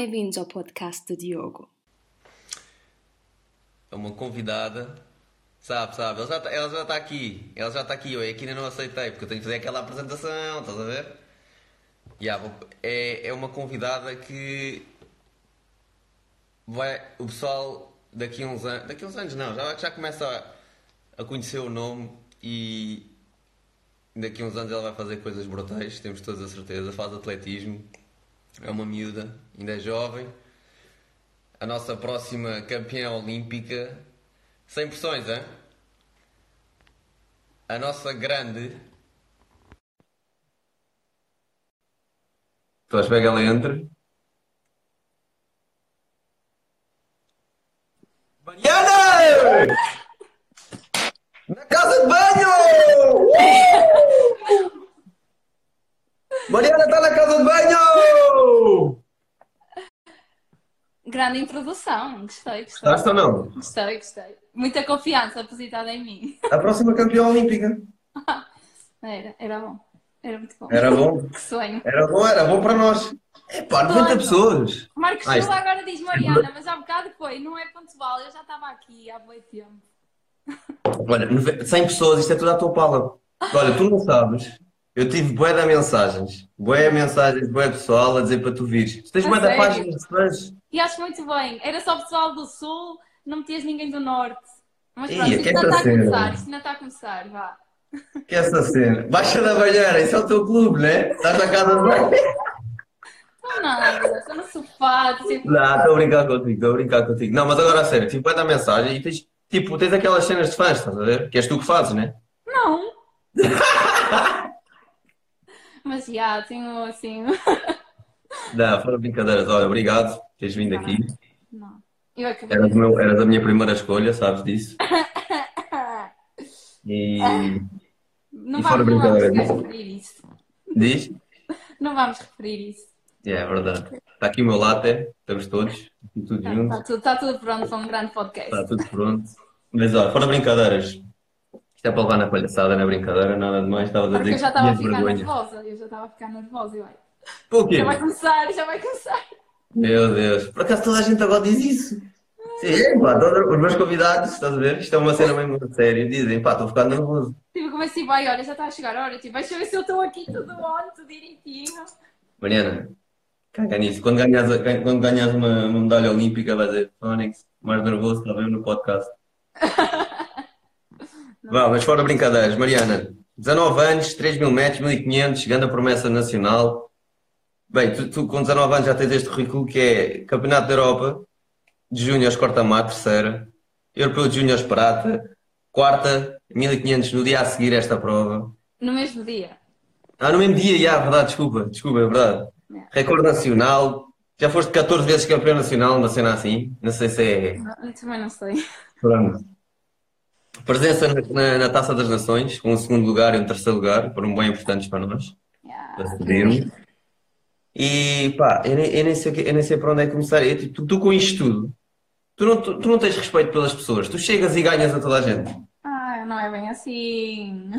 Bem-vindos ao podcast do Diogo. É uma convidada, sabe, sabe? Ela já, tá, está aqui, ela já está aqui, eu aqui ainda não aceitei, porque eu tenho que fazer aquela apresentação, estás a ver? Yeah, é, é uma convidada que vai, o pessoal daqui a uns anos, daqui a uns anos não, já, já começa a, a conhecer o nome e daqui a uns anos ela vai fazer coisas brutais, temos todas a certeza, faz atletismo, é uma miúda, ainda é jovem, a nossa próxima campeã olímpica, sem pressões, hein? A nossa grande. Estou a esperar que ela entre. Mariana! Na casa de banho! Mariana está na casa de banho! Grande introdução, gostei, gostei. Estás ou não? Gostei, gostei. Muita confiança depositada em mim. A próxima campeã olímpica. Era, era bom. Era muito bom. Era bom. Que sonho. Era bom, era bom para nós. Epá, 90 pessoas. Marcos Ah, Silva agora diz Mariana, mas há bocado foi, não é pontual, eu já estava aqui há muito tempo. Olha, nove- 100 pessoas, isto é tudo à tua pala. Olha, tu não sabes. Eu tive bué de mensagens. Bué mensagens, bué pessoal a dizer para tu vires. Tu tens bué da página de fãs. E acho muito bem. Era só pessoal do Sul, não metias ninguém do Norte. Mas pronto, isto que ainda está a começar, isto ainda está a começar, vá. Que é essa cena? Baixa da banheira, isso é o teu clube, né? Estás na casa de banho. Não nada, estou no sofá, tipo, Não, estou a brincar contigo, estou a brincar contigo. Não, mas agora a sério, tive bué da mensagem e tens, tipo, tens aquelas cenas de fãs, estás a ver? Que és tu que fazes, né? não. Mas já, tenho assim. Não, foram brincadeiras. Olha, obrigado por teres vindo aqui. Não. Eu acabei. Eras, o meu, eras a minha primeira escolha, sabes disso? E Não E vamos, não vamos referir isso. diz? Não vamos referir isso. É, é verdade. Está aqui o meu latte, estamos todos, aqui tudo Está, junto, está tudo, está tudo pronto para um grande podcast. está tudo pronto. Mas olha, fora brincadeiras. Isto é para levar na palhaçada, não é brincadeira, nada de mais. Estavas a dizer eu já estava a ficar vergonha. nervosa. Eu já estava a ficar nervosa. Eu, ai, Por quê? já vai começar, já vai começar. Meu Deus, por acaso toda a gente agora diz isso. Sim, pá, todos os meus convidados, estás a ver? Isto é uma cena mesmo séria. Dizem, pá, estou a ficar nervoso. Tipo, comecei, vai, olha, já está a chegar a hora. Tipo, deixa eu ver se eu estou aqui tudo on, tudo direitinho. Mariana, caga nisso. Quando ganhas, quando ganhas uma, uma medalha olímpica, vais dizer, Fónix, mais nervoso, está bem no podcast. Vá, mas fora brincadeiras, Mariana, 19 anos, 3 mil metros, 1500, grande promessa nacional. Bem, tu, tu com 19 anos já tens este currículo que é Campeonato da Europa de Júniores corta-mar, terceira, Europeu de Júniores prata, quarta, 1500 no dia a seguir esta prova. No mesmo dia. Ah, no mesmo dia, já, verdade, desculpa, desculpa, é verdade. É. Recorde nacional, já foste 14 vezes campeão nacional, uma cena assim, não sei se é. Eu também não sei. Pronto. Presença na, na- na Taça das Nações, com um segundo lugar e um terceiro lugar, foram bem importantes para nós, Yeah. E pá, eu nem, eu nem sei, eu nem sei para onde é que começar. Eu, tipo, tu, tu com isto tudo, tu não, tu, tu não tens respeito pelas pessoas, tu chegas e ganhas a toda a gente. Ah, não é bem assim.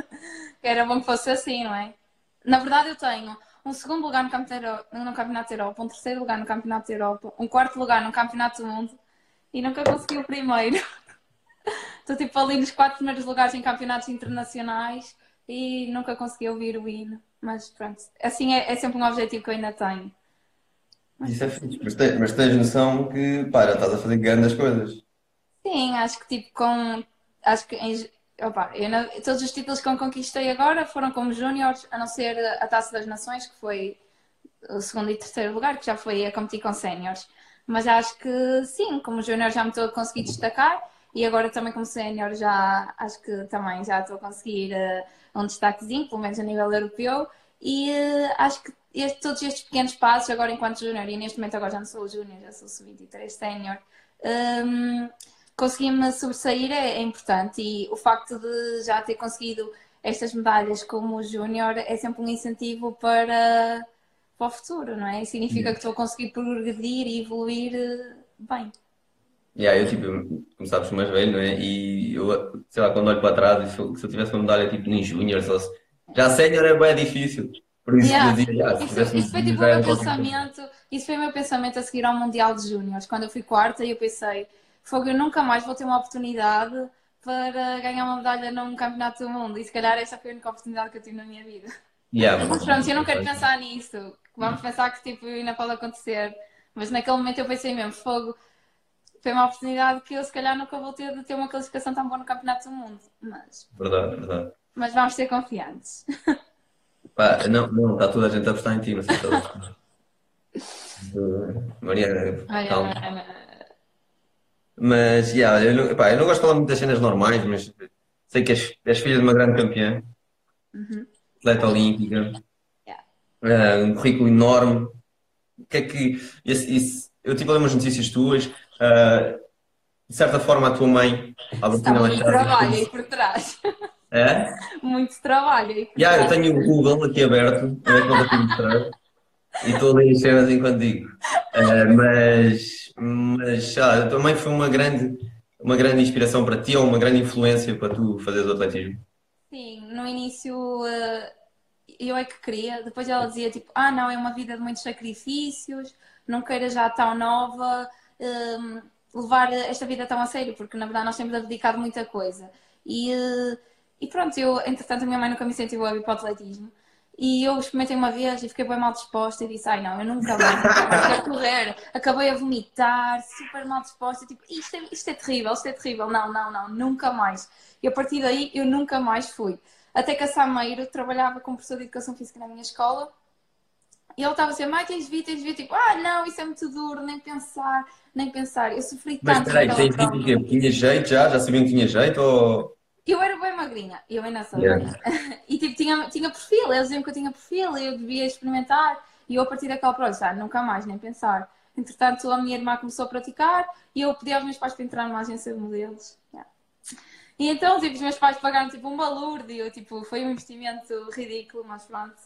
Era bom que fosse assim, não é? Na verdade, eu tenho um segundo lugar no Campeonato, no Campeonato da Europa, um terceiro lugar no Campeonato da Europa, um quarto lugar no Campeonato do Mundo e nunca consegui o primeiro. Estou tipo ali nos quatro primeiros lugares em campeonatos internacionais e nunca consegui ouvir o hino. Mas pronto, assim é, é sempre um objetivo que eu ainda tenho. Isso é fixe, mas tens, mas tens noção que, já estás a fazer grandes coisas. Sim, acho que tipo com. Acho que em- opa, não- todos os títulos que eu conquistei agora foram como júniores, a não ser a Taça das Nações, que foi o segundo e terceiro lugar, que já foi a competir com séniores. Mas acho que sim, como júnior já me estou a conseguir destacar e agora também como sénior já acho que também já estou a conseguir eh, um destaquezinho, pelo menos a nível europeu. E eh, acho que este- todos estes pequenos passos, agora enquanto júnior, e neste momento agora já não sou júnior, já sou sub-23 sénior, hum, conseguir-me sobressair é, é importante e o facto de já ter conseguido estas medalhas como júnior é sempre um incentivo para, para o futuro, não é? Significa que estou a conseguir progredir e evoluir eh, bem. Yeah, eu, tipo, como sabes, mais velho, não é? E eu, sei lá, quando olho para trás, e se eu, se eu tivesse uma medalha tipo nem Júnior, só se... já sénior é bem difícil. Por isso Yeah. eu dizia, se Isso, tivesse isso foi tipo já meu coisa. pensamento, isso foi meu pensamento a seguir ao Mundial de Júniores. Quando eu fui quarta, eu pensei, fogo, eu nunca mais vou ter uma oportunidade para ganhar uma medalha num campeonato do mundo. E se calhar essa foi a única oportunidade que eu tive na minha vida. Yeah, Mas pronto, eu não quero pensar nisso. Vamos pensar que tipo, ainda pode acontecer. Mas naquele momento eu pensei mesmo, fogo, foi uma oportunidade que eu se calhar nunca vou ter de ter uma classificação tão boa no campeonato do mundo. Mas, Verdade, verdade. mas vamos ser confiantes. Pá, não, não, está toda a gente a apostar em ti, não sei se estás a perceber. Mariana, Olha, calma. Mas, yeah, eu, não, pá, eu não gosto de falar muito das cenas normais, mas sei que és, és filha de uma grande campeã, Uhum. atleta olímpica, Yeah. ah, um currículo enorme. O que é que. Esse, esse- eu tive a ler umas notícias tuas, ah, de certa forma a tua mãe, a Albertina muito trabalho aí por trás. É? Muito trabalho aí por Yeah, eu trás. tenho o Google aqui aberto, eu vou te mostrar. E estou a ler as cenas enquanto digo. Ah, mas, mas ah, a tua mãe foi uma grande, uma grande inspiração para ti, ou uma grande influência para tu fazeres o atletismo. Sim, no início eh, eu é que queria, depois ela dizia tipo, ah não, é uma vida de muitos sacrifícios, não queira já tão nova, hum, levar esta vida tão a sério, porque na verdade nós temos dedicado muita coisa. E, eh, e pronto, eu, entretanto a minha mãe nunca me incentivou a ir o. E eu experimentei uma vez e fiquei bem mal disposta e disse, ai não, eu nunca mais, quero correr. Acabei a vomitar, super mal disposta, tipo, isto é, isto é terrível, isto é terrível, não, não, não, nunca mais. E a partir daí eu nunca mais fui. Até que a Sameiro trabalhava como professor de Educação Física na minha escola e ele estava assim, mãe, tens de vir, tens de vir, tipo, ah não, isso é muito duro, nem pensar, nem pensar. Eu sofri Mas tanto espera aí, naquela tens dito o quê? Tinha jeito já? Já sabiam que tinha jeito? Ou... Eu era bem magrinha, eu ainda sou Yeah. magrinha. E tipo, tinha, tinha perfil, eles diziam que eu tinha perfil, eu devia experimentar. E eu a partir daquela prova, disse, ah, nunca mais, nem pensar. Entretanto, a minha irmã começou a praticar e eu pedi aos meus pais para entrar numa agência de modelos. Yeah. E então, tipo, os meus pais pagaram tipo um balúrdio, tipo, foi um investimento ridículo, mas pronto.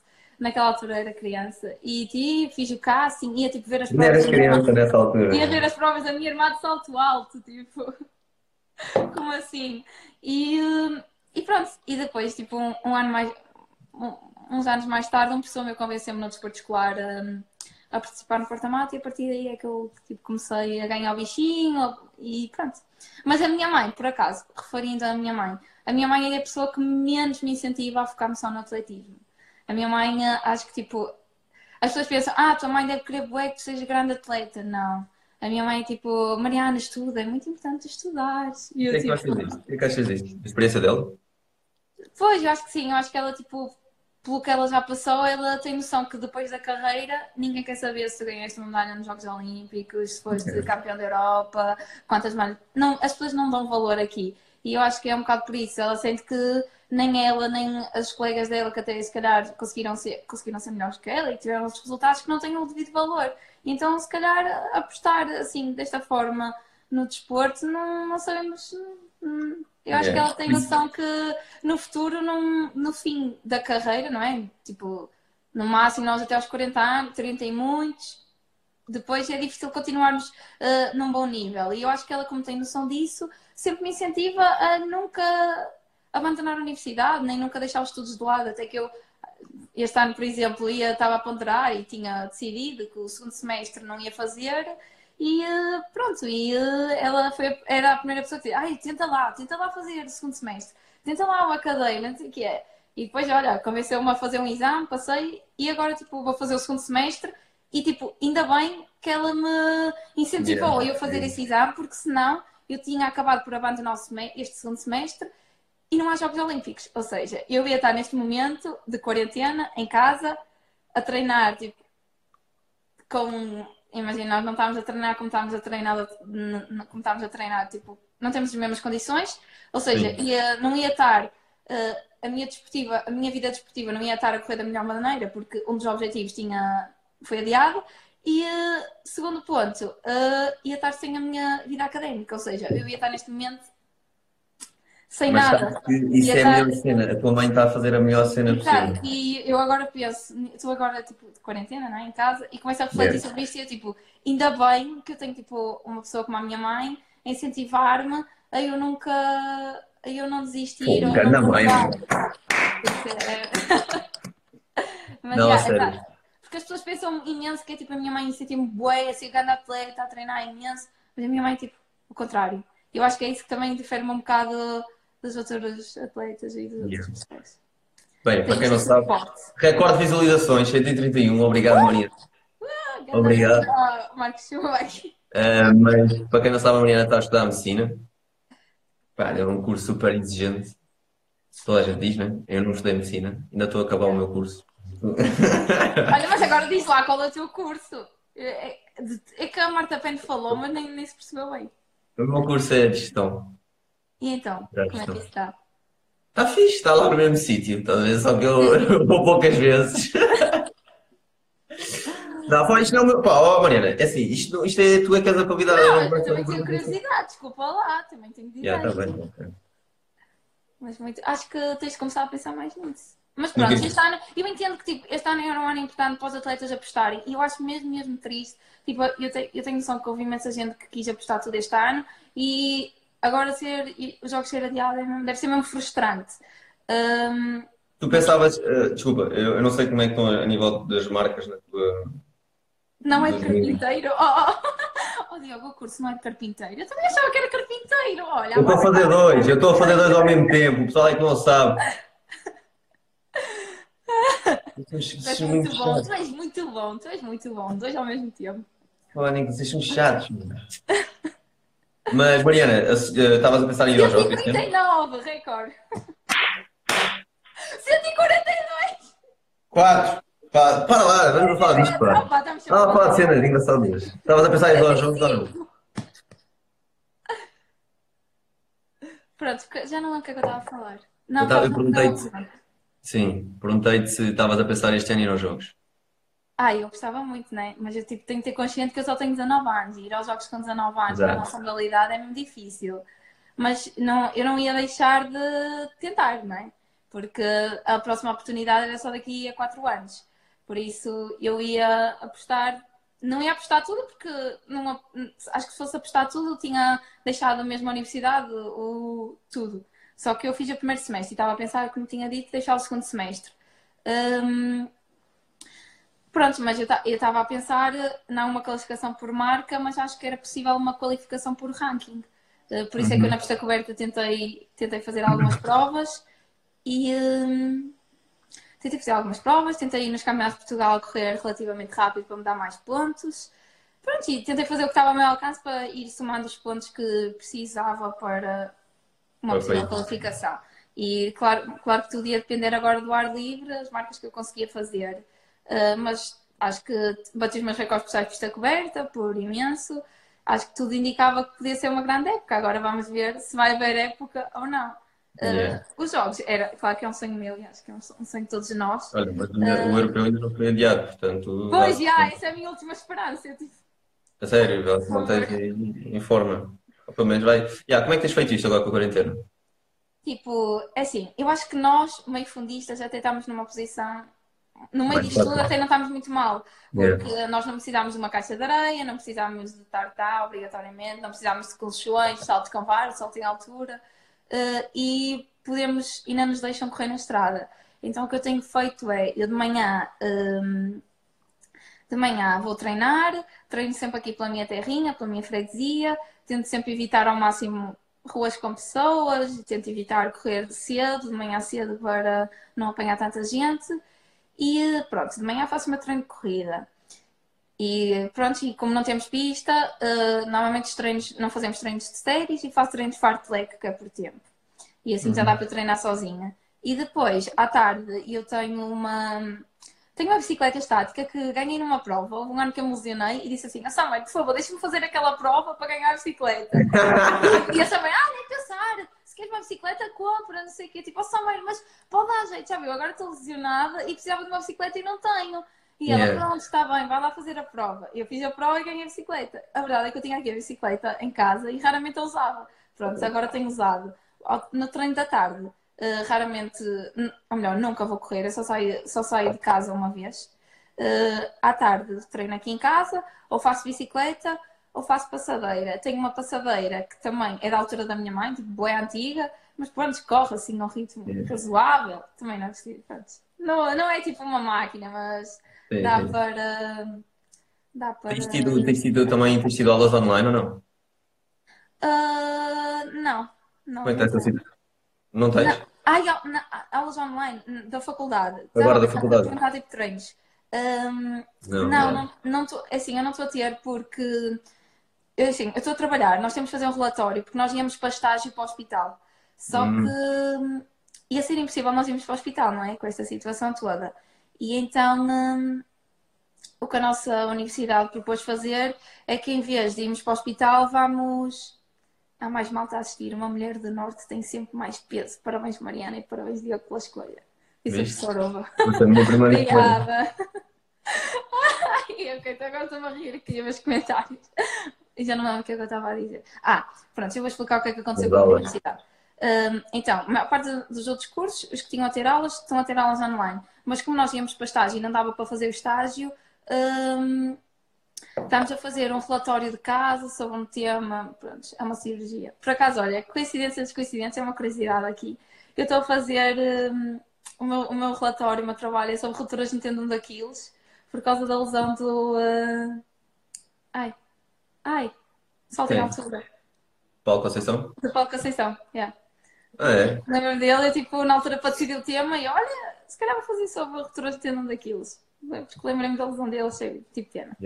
Naquela altura era criança. E tipo, fiz o casting, ia tipo ver as Não eras provas irmã. criança nessa altura? Ia ver as provas da minha irmã de salto alto, tipo, como assim? E, e pronto, e depois, tipo, um, um ano mais, um- uns anos mais tarde, um professor meu convenceu-me no desporto escolar hum, a participar no porta-mato e a partir daí é que eu tipo, comecei a ganhar o bichinho e pronto. Mas a minha mãe, por acaso, referindo à minha mãe, a minha mãe é a pessoa que menos me incentiva a focar-me só no atletismo. A minha mãe, eh, acho que tipo, as pessoas pensam, ah, tua mãe deve querer bué que tu sejas grande atleta. Não. A minha mãe é tipo, Mariana, estuda, é muito importante estudar. E O eu que é que tipo, achas? O que é que achas disto? A experiência dela? pois, eu acho que sim, eu acho que ela, tipo, pelo que ela já passou, ela tem noção que depois da carreira ninguém quer saber se tu ganhaste uma medalha nos Jogos Olímpicos, se foste Ok. campeão da Europa, quantas medalhas. Não, as pessoas não dão valor aqui. E eu acho que é um bocado por isso. Ela sente que nem ela, nem as colegas dela, que até se calhar conseguiram ser, conseguiram ser melhores que ela e tiveram outros resultados que não têm o devido valor. Então, se calhar, apostar assim, desta forma no desporto, não, não sabemos. hum, Eu acho que Yeah. ela tem noção que no futuro, num- no fim da carreira, não é? Tipo, no máximo nós até aos 40 anos, 30 e muitos, depois é difícil continuarmos ah, num bom nível. E eu acho que ela, como tem noção disso, sempre me incentiva a nunca abandonar a universidade, nem nunca deixar os estudos de lado. Até que eu, este ano, por exemplo, ia, estava a ponderar e tinha decidido que o segundo semestre não ia fazer. E eh, pronto, e eh, ela foi, era a primeira pessoa que dizia, ai, tenta lá, tenta lá fazer o segundo semestre, tenta lá o academia, não sei o que é. E depois, olha, convenceu-me a fazer um exame, passei, e agora, tipo, vou fazer o segundo semestre, e, tipo, ainda bem que ela me incentivou Yeah. a eu fazer esse exame, porque senão eu tinha acabado por abandonar este segundo semestre e não há Jogos Olímpicos. Ou seja, eu ia estar neste momento de quarentena, em casa, a treinar, tipo, com. Imagina, nós não estávamos a treinar como estávamos a treinar, como estávamos a treinar, tipo, não temos as mesmas condições, ou seja, ia, não ia estar eh, a minha desportiva, a minha vida desportiva não ia estar a correr da melhor maneira, porque um dos objetivos tinha, foi adiado, e eh, segundo ponto, eh, ia estar sem a minha vida académica, ou seja, eu ia estar neste momento sem Mas nada. que isso Ia é a estar- melhor cena. A tua mãe está a fazer a melhor cena possível. e eu agora penso, estou agora tipo de quarentena, não é? Em casa, e começo a refletir Yeah. sobre isto e eu tipo, ainda bem que eu tenho tipo uma pessoa como a minha mãe a incentivar-me a eu nunca, a eu não desistir, ou Fogo, não mudar. Porque, é- Mas Não, já, a sério. Porque as pessoas pensam imenso que é tipo a minha mãe incentiva-me bué, assim, grande atleta, a treinar imenso, mas a minha mãe é tipo o contrário. Eu acho que é isso que também difere-me um bocado dos outros atletas e dos Yeah. outros pessoas. Bem, para quem não Tem sabe, recorde de visualizações, 131. Obrigado, Maria. Ah, grande Obrigado. Ah, Marcos Schumacher. Uh, mas para quem não sabe, a Mariana está a estudar medicina. Pá, é um curso super exigente. Toda a gente diz, né? Eu não estudei medicina, ainda estou a acabar o meu curso. Olha, mas agora diz lá qual é o teu curso. É, é- é que a Marta Pena falou, mas nem, nem se percebeu bem. O meu curso é gestão. E então, Já como é que isso está? Está fixe, está lá no mesmo sítio, talvez, só que eu, eu vou poucas vezes. Não, pá, isto não é o meu. Pá, ó Mariana, é assim, isto, isto é tu é que és a convidada. Não, eu também tenho curiosidade, desculpa lá, também tenho direito. está bem, ok. Mas muito, acho que tens de começar a pensar mais nisso. Mas pronto, este ano, eu entendo que tipo, este ano era um ano importante para os atletas apostarem e eu acho mesmo, mesmo triste. Tipo, eu, te, eu tenho noção que houve imensa gente que quis apostar tudo este ano e agora ser, os jogos ser adiados é deve ser mesmo frustrante. Hum, Tu pensavas, eh, desculpa, eu, eu não sei como é que estão a nível das marcas na tua. não é carpinteiro. Oh, oh, oh, Diogo, o curso não é de carpinteiro. Eu também achava que era carpinteiro. Olha, Eu estou a fazer dois, eu estou a fazer dois ao mesmo tempo, o pessoal é que não sabe. Tu és muito bom, tu és muito bom, tu és muito bom, dois ao mesmo tempo. Podem que vocês são chatos. Mas, Mariana, estavas a pensar em ir este ano? 139, recorde. 142! Quatro. Pa- Para lá, vamos falar disto, pá. Estamos a falar de cenas engraçadas. Estavas a pensar em ir aos jogos ou não? Pronto, já não lembro o que é que eu estava a falar. Não, Eu perguntei-te. Sim, perguntei-te se estavas a pensar este ano em ir aos jogos. Ah, eu gostava muito, né? Mas eu tipo, tenho que ter consciente que eu só tenho 19 anos. E ir aos jogos com 19 anos Exato. na nossa modalidade é mesmo difícil. Mas não, eu não ia deixar de tentar, não é? Porque a próxima oportunidade era só daqui a 4 anos. Por isso eu ia apostar. Não ia apostar tudo, porque não, acho que se fosse apostar tudo, tinha deixado mesmo a universidade, o, tudo. Só que eu fiz o primeiro semestre e estava a pensar, como tinha dito, deixar o segundo semestre. Hum, Pronto, mas eu estava a pensar eh, não uma qualificação por marca, mas acho que era possível uma qualificação por ranking. Eh, Por isso é que eu na pista coberta tentei, tentei fazer algumas provas e hum, tentei fazer algumas provas, tentei ir nos campeonatos de Portugal correr relativamente rápido para me dar mais pontos. Pronto, e tentei fazer o que estava ao meu alcance para ir somando os pontos que precisava para uma possível qualificação. E claro, claro que tudo ia depender agora do ar livre, as marcas que eu conseguia fazer. Uh, mas acho que bati os meus recordes pessoais de pista coberta, por imenso. Acho que tudo indicava que podia ser uma grande época. Agora vamos ver se vai haver época ou não. Uh, Yeah. Os jogos, era, claro que é um sonho meu e acho que é um sonho de todos nós. Olha, mas o o europeu ainda não foi adiado, portanto. Pois, já, essa é a minha última esperança. Tive- A sério, vá, mantém-te em em forma. Ou Pelo menos vai. Yeah, como é que tens feito isto agora com a quarentena? Tipo, é assim, eu acho que nós, meio fundistas, até estamos numa posição. No meio disto tudo, até não estamos muito mal. Yeah. Porque nós não precisamos de uma caixa de areia, não precisamos de tartar obrigatoriamente, não precisamos de colchões, saltos com vara, salto em altura. eh, e podemos, e não nos deixam correr na estrada. Então o que eu tenho feito é, eu de manhã. hum, de manhã vou treinar, treino sempre aqui pela minha terrinha, pela minha freguesia, tento sempre evitar ao máximo ruas com pessoas, tento evitar correr cedo, de manhã cedo para não apanhar tanta gente. E pronto, de manhã faço meu treino de corrida. E pronto, e como não temos pista, eh, normalmente os treinos, não fazemos treinos de séries e faço treinos de fartlek, que é por tempo. E assim já dá para treinar sozinha. E depois, à tarde, eu tenho uma. Tenho uma bicicleta estática que ganhei numa prova, houve um ano que eu me lesionei e disse assim: ah, Samuel, por favor, deixa-me fazer aquela prova para ganhar a bicicleta. e a Samuel, ah, nem pensar, se queres uma bicicleta, compra, não sei o quê. Tipo, oh Samuel, mas pode dar jeito, já viu? Agora estou lesionada e precisava de uma bicicleta e não tenho. E ela, Yeah. pronto, está bem, vai lá fazer a prova. Eu fiz a prova e ganhei a bicicleta. A verdade é que eu tinha aqui a bicicleta em casa e raramente a usava. Pronto, agora tenho usado. No treino da tarde, eh, raramente, ou melhor, nunca vou correr, eu só saio, só saio de casa uma vez. Eh, à tarde treino aqui em casa, ou faço bicicleta, ou faço passadeira. Tenho uma passadeira que também é da altura da minha mãe, tipo, boa antiga, mas pronto, corre assim ao ritmo É. razoável. Também não é pronto. Não, não é tipo uma máquina, mas Sim, dá sim. para. Dá para. Tens tido, tens tido também tens tido aulas online ou não? Ah, não, não. Como é que situação? Não tens? Não. Ai, na- aulas online da faculdade. Agora da Estava faculdade. perguntar tipo treinos. Hum, Não, não, não. não, tô, é assim, eu não estou a ter porque eu, assim, eu estou a trabalhar, nós temos que fazer um relatório porque nós íamos para estágio para o hospital. Só Hum. que ia ser impossível nós irmos para o hospital, não é? Com esta situação toda. E então hum, o que a nossa universidade propôs fazer é que em vez de irmos para o hospital, vamos. Há mais malta a assistir. Uma mulher do Norte tem sempre mais peso. Parabéns, Mariana, e parabéns, Diogo, pela escolha. Isso é Viste? professor Ova. Essa a minha primeira escolha. Obrigada. Ai, ok, então agora estou-me a rir aqui a os comentários. E já não lembro o que é que eu estava a dizer. Ah, pronto, eu vou explicar o que é que aconteceu com a universidade. Hum, então, a maior parte dos outros cursos, os que tinham a ter aulas, estão a ter aulas online. Mas como nós íamos para estágio e não dava para fazer o estágio, hum, estamos a fazer um relatório de caso sobre um tema. Pronto, é uma cirurgia. Por acaso, olha, coincidência de coincidência, é uma curiosidade aqui. Eu estou a fazer hum, o, meu, o meu relatório, o meu trabalho é sobre rupturas no tendão de Aquiles por causa da lesão do. ah, Ai, ai, salto em Sim. altura. Paulo Conceição? Do Paulo Conceição, yeah. Ah, é? Lembro-me dele, eu tipo, na altura para decidir o tema e olha, se calhar vou fazer sobre rupturas de tendão daqueles. Porque lembrei-me da lesão dele, achei tipo pena.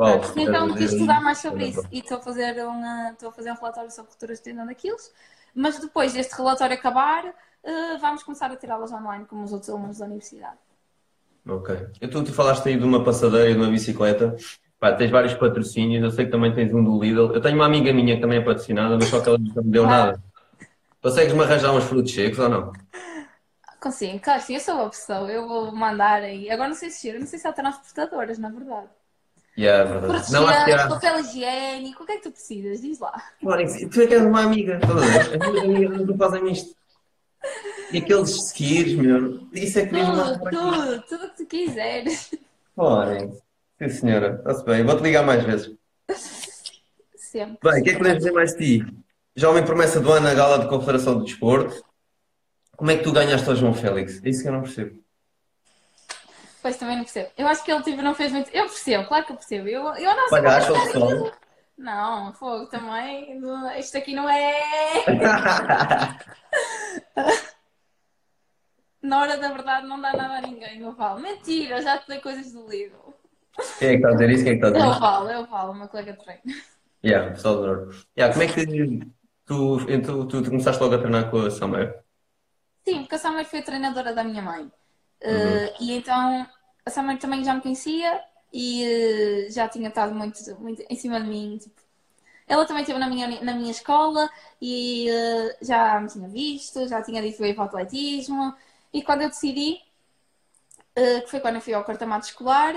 Paulo, Pronto, então queres quis estudar mais sobre isso e estou a fazer um, ah, estou a fazer um relatório sobre rupturas de tendão daqueles. Mas depois deste relatório acabar, ah, vamos começar a tirar aulas online como os outros alunos da universidade. Ok. Então, tu falaste aí de uma passadeira e de uma bicicleta. Pá, tens vários patrocínios, eu sei que também tens um do Lidl. Eu tenho uma amiga minha que também é patrocinada, mas só que ela nunca me deu nada. Consegues-me arranjar uns frutos secos ou não? Consigo, claro, sim, eu sou uma pessoa, eu vou mandar aí. Agora não sei se chega, não sei se há transportadoras, na verdade. Yeah, é verdade. Não, acho que Proteger, há. papel higiênico, o que é que tu precisas? Diz lá. Ora, tu é que és uma amiga, ver? As minhas amigas não fazem isto. E aqueles skis, meu, isso é que diz uma Tudo, tudo, tudo o que tu quiseres. Ora, sim senhora, está-se bem, vou-te ligar mais vezes. Sempre. Bem, o que é que podemos dizer mais de ti? Jovem promessa do ano na gala de Confederação do Desporto. Como é que tu ganhaste ao João Félix? É isso que eu não percebo. Pois também não percebo. Eu acho que ele tipo, não fez muito. Eu percebo, claro que eu percebo. Eu, eu não sei. Pagaste é aquilo. Não, fogo também. Isto aqui não é. Na hora da verdade não dá nada a ninguém, eu falo. Mentira, eu já te dei coisas do livro. Quem é que está a dizer isso? Quem é que está a dizer Eu isso? falo, eu falo, meu colega de treino. Yeah, pessoal do Norte. Yeah, como é que tu, tu, tu, tu começaste logo a treinar com a Summer? Sim, porque a Summer foi a treinadora da minha mãe. Uhum. Eh, e então a Summer também já me conhecia e eh, já tinha estado muito, muito em cima de mim. tipo. Ela também esteve na minha, na minha escola e eh, já me tinha visto, já tinha dito que ia para o atletismo. E quando eu decidi, eh, que foi quando eu fui ao corta-mato escolar,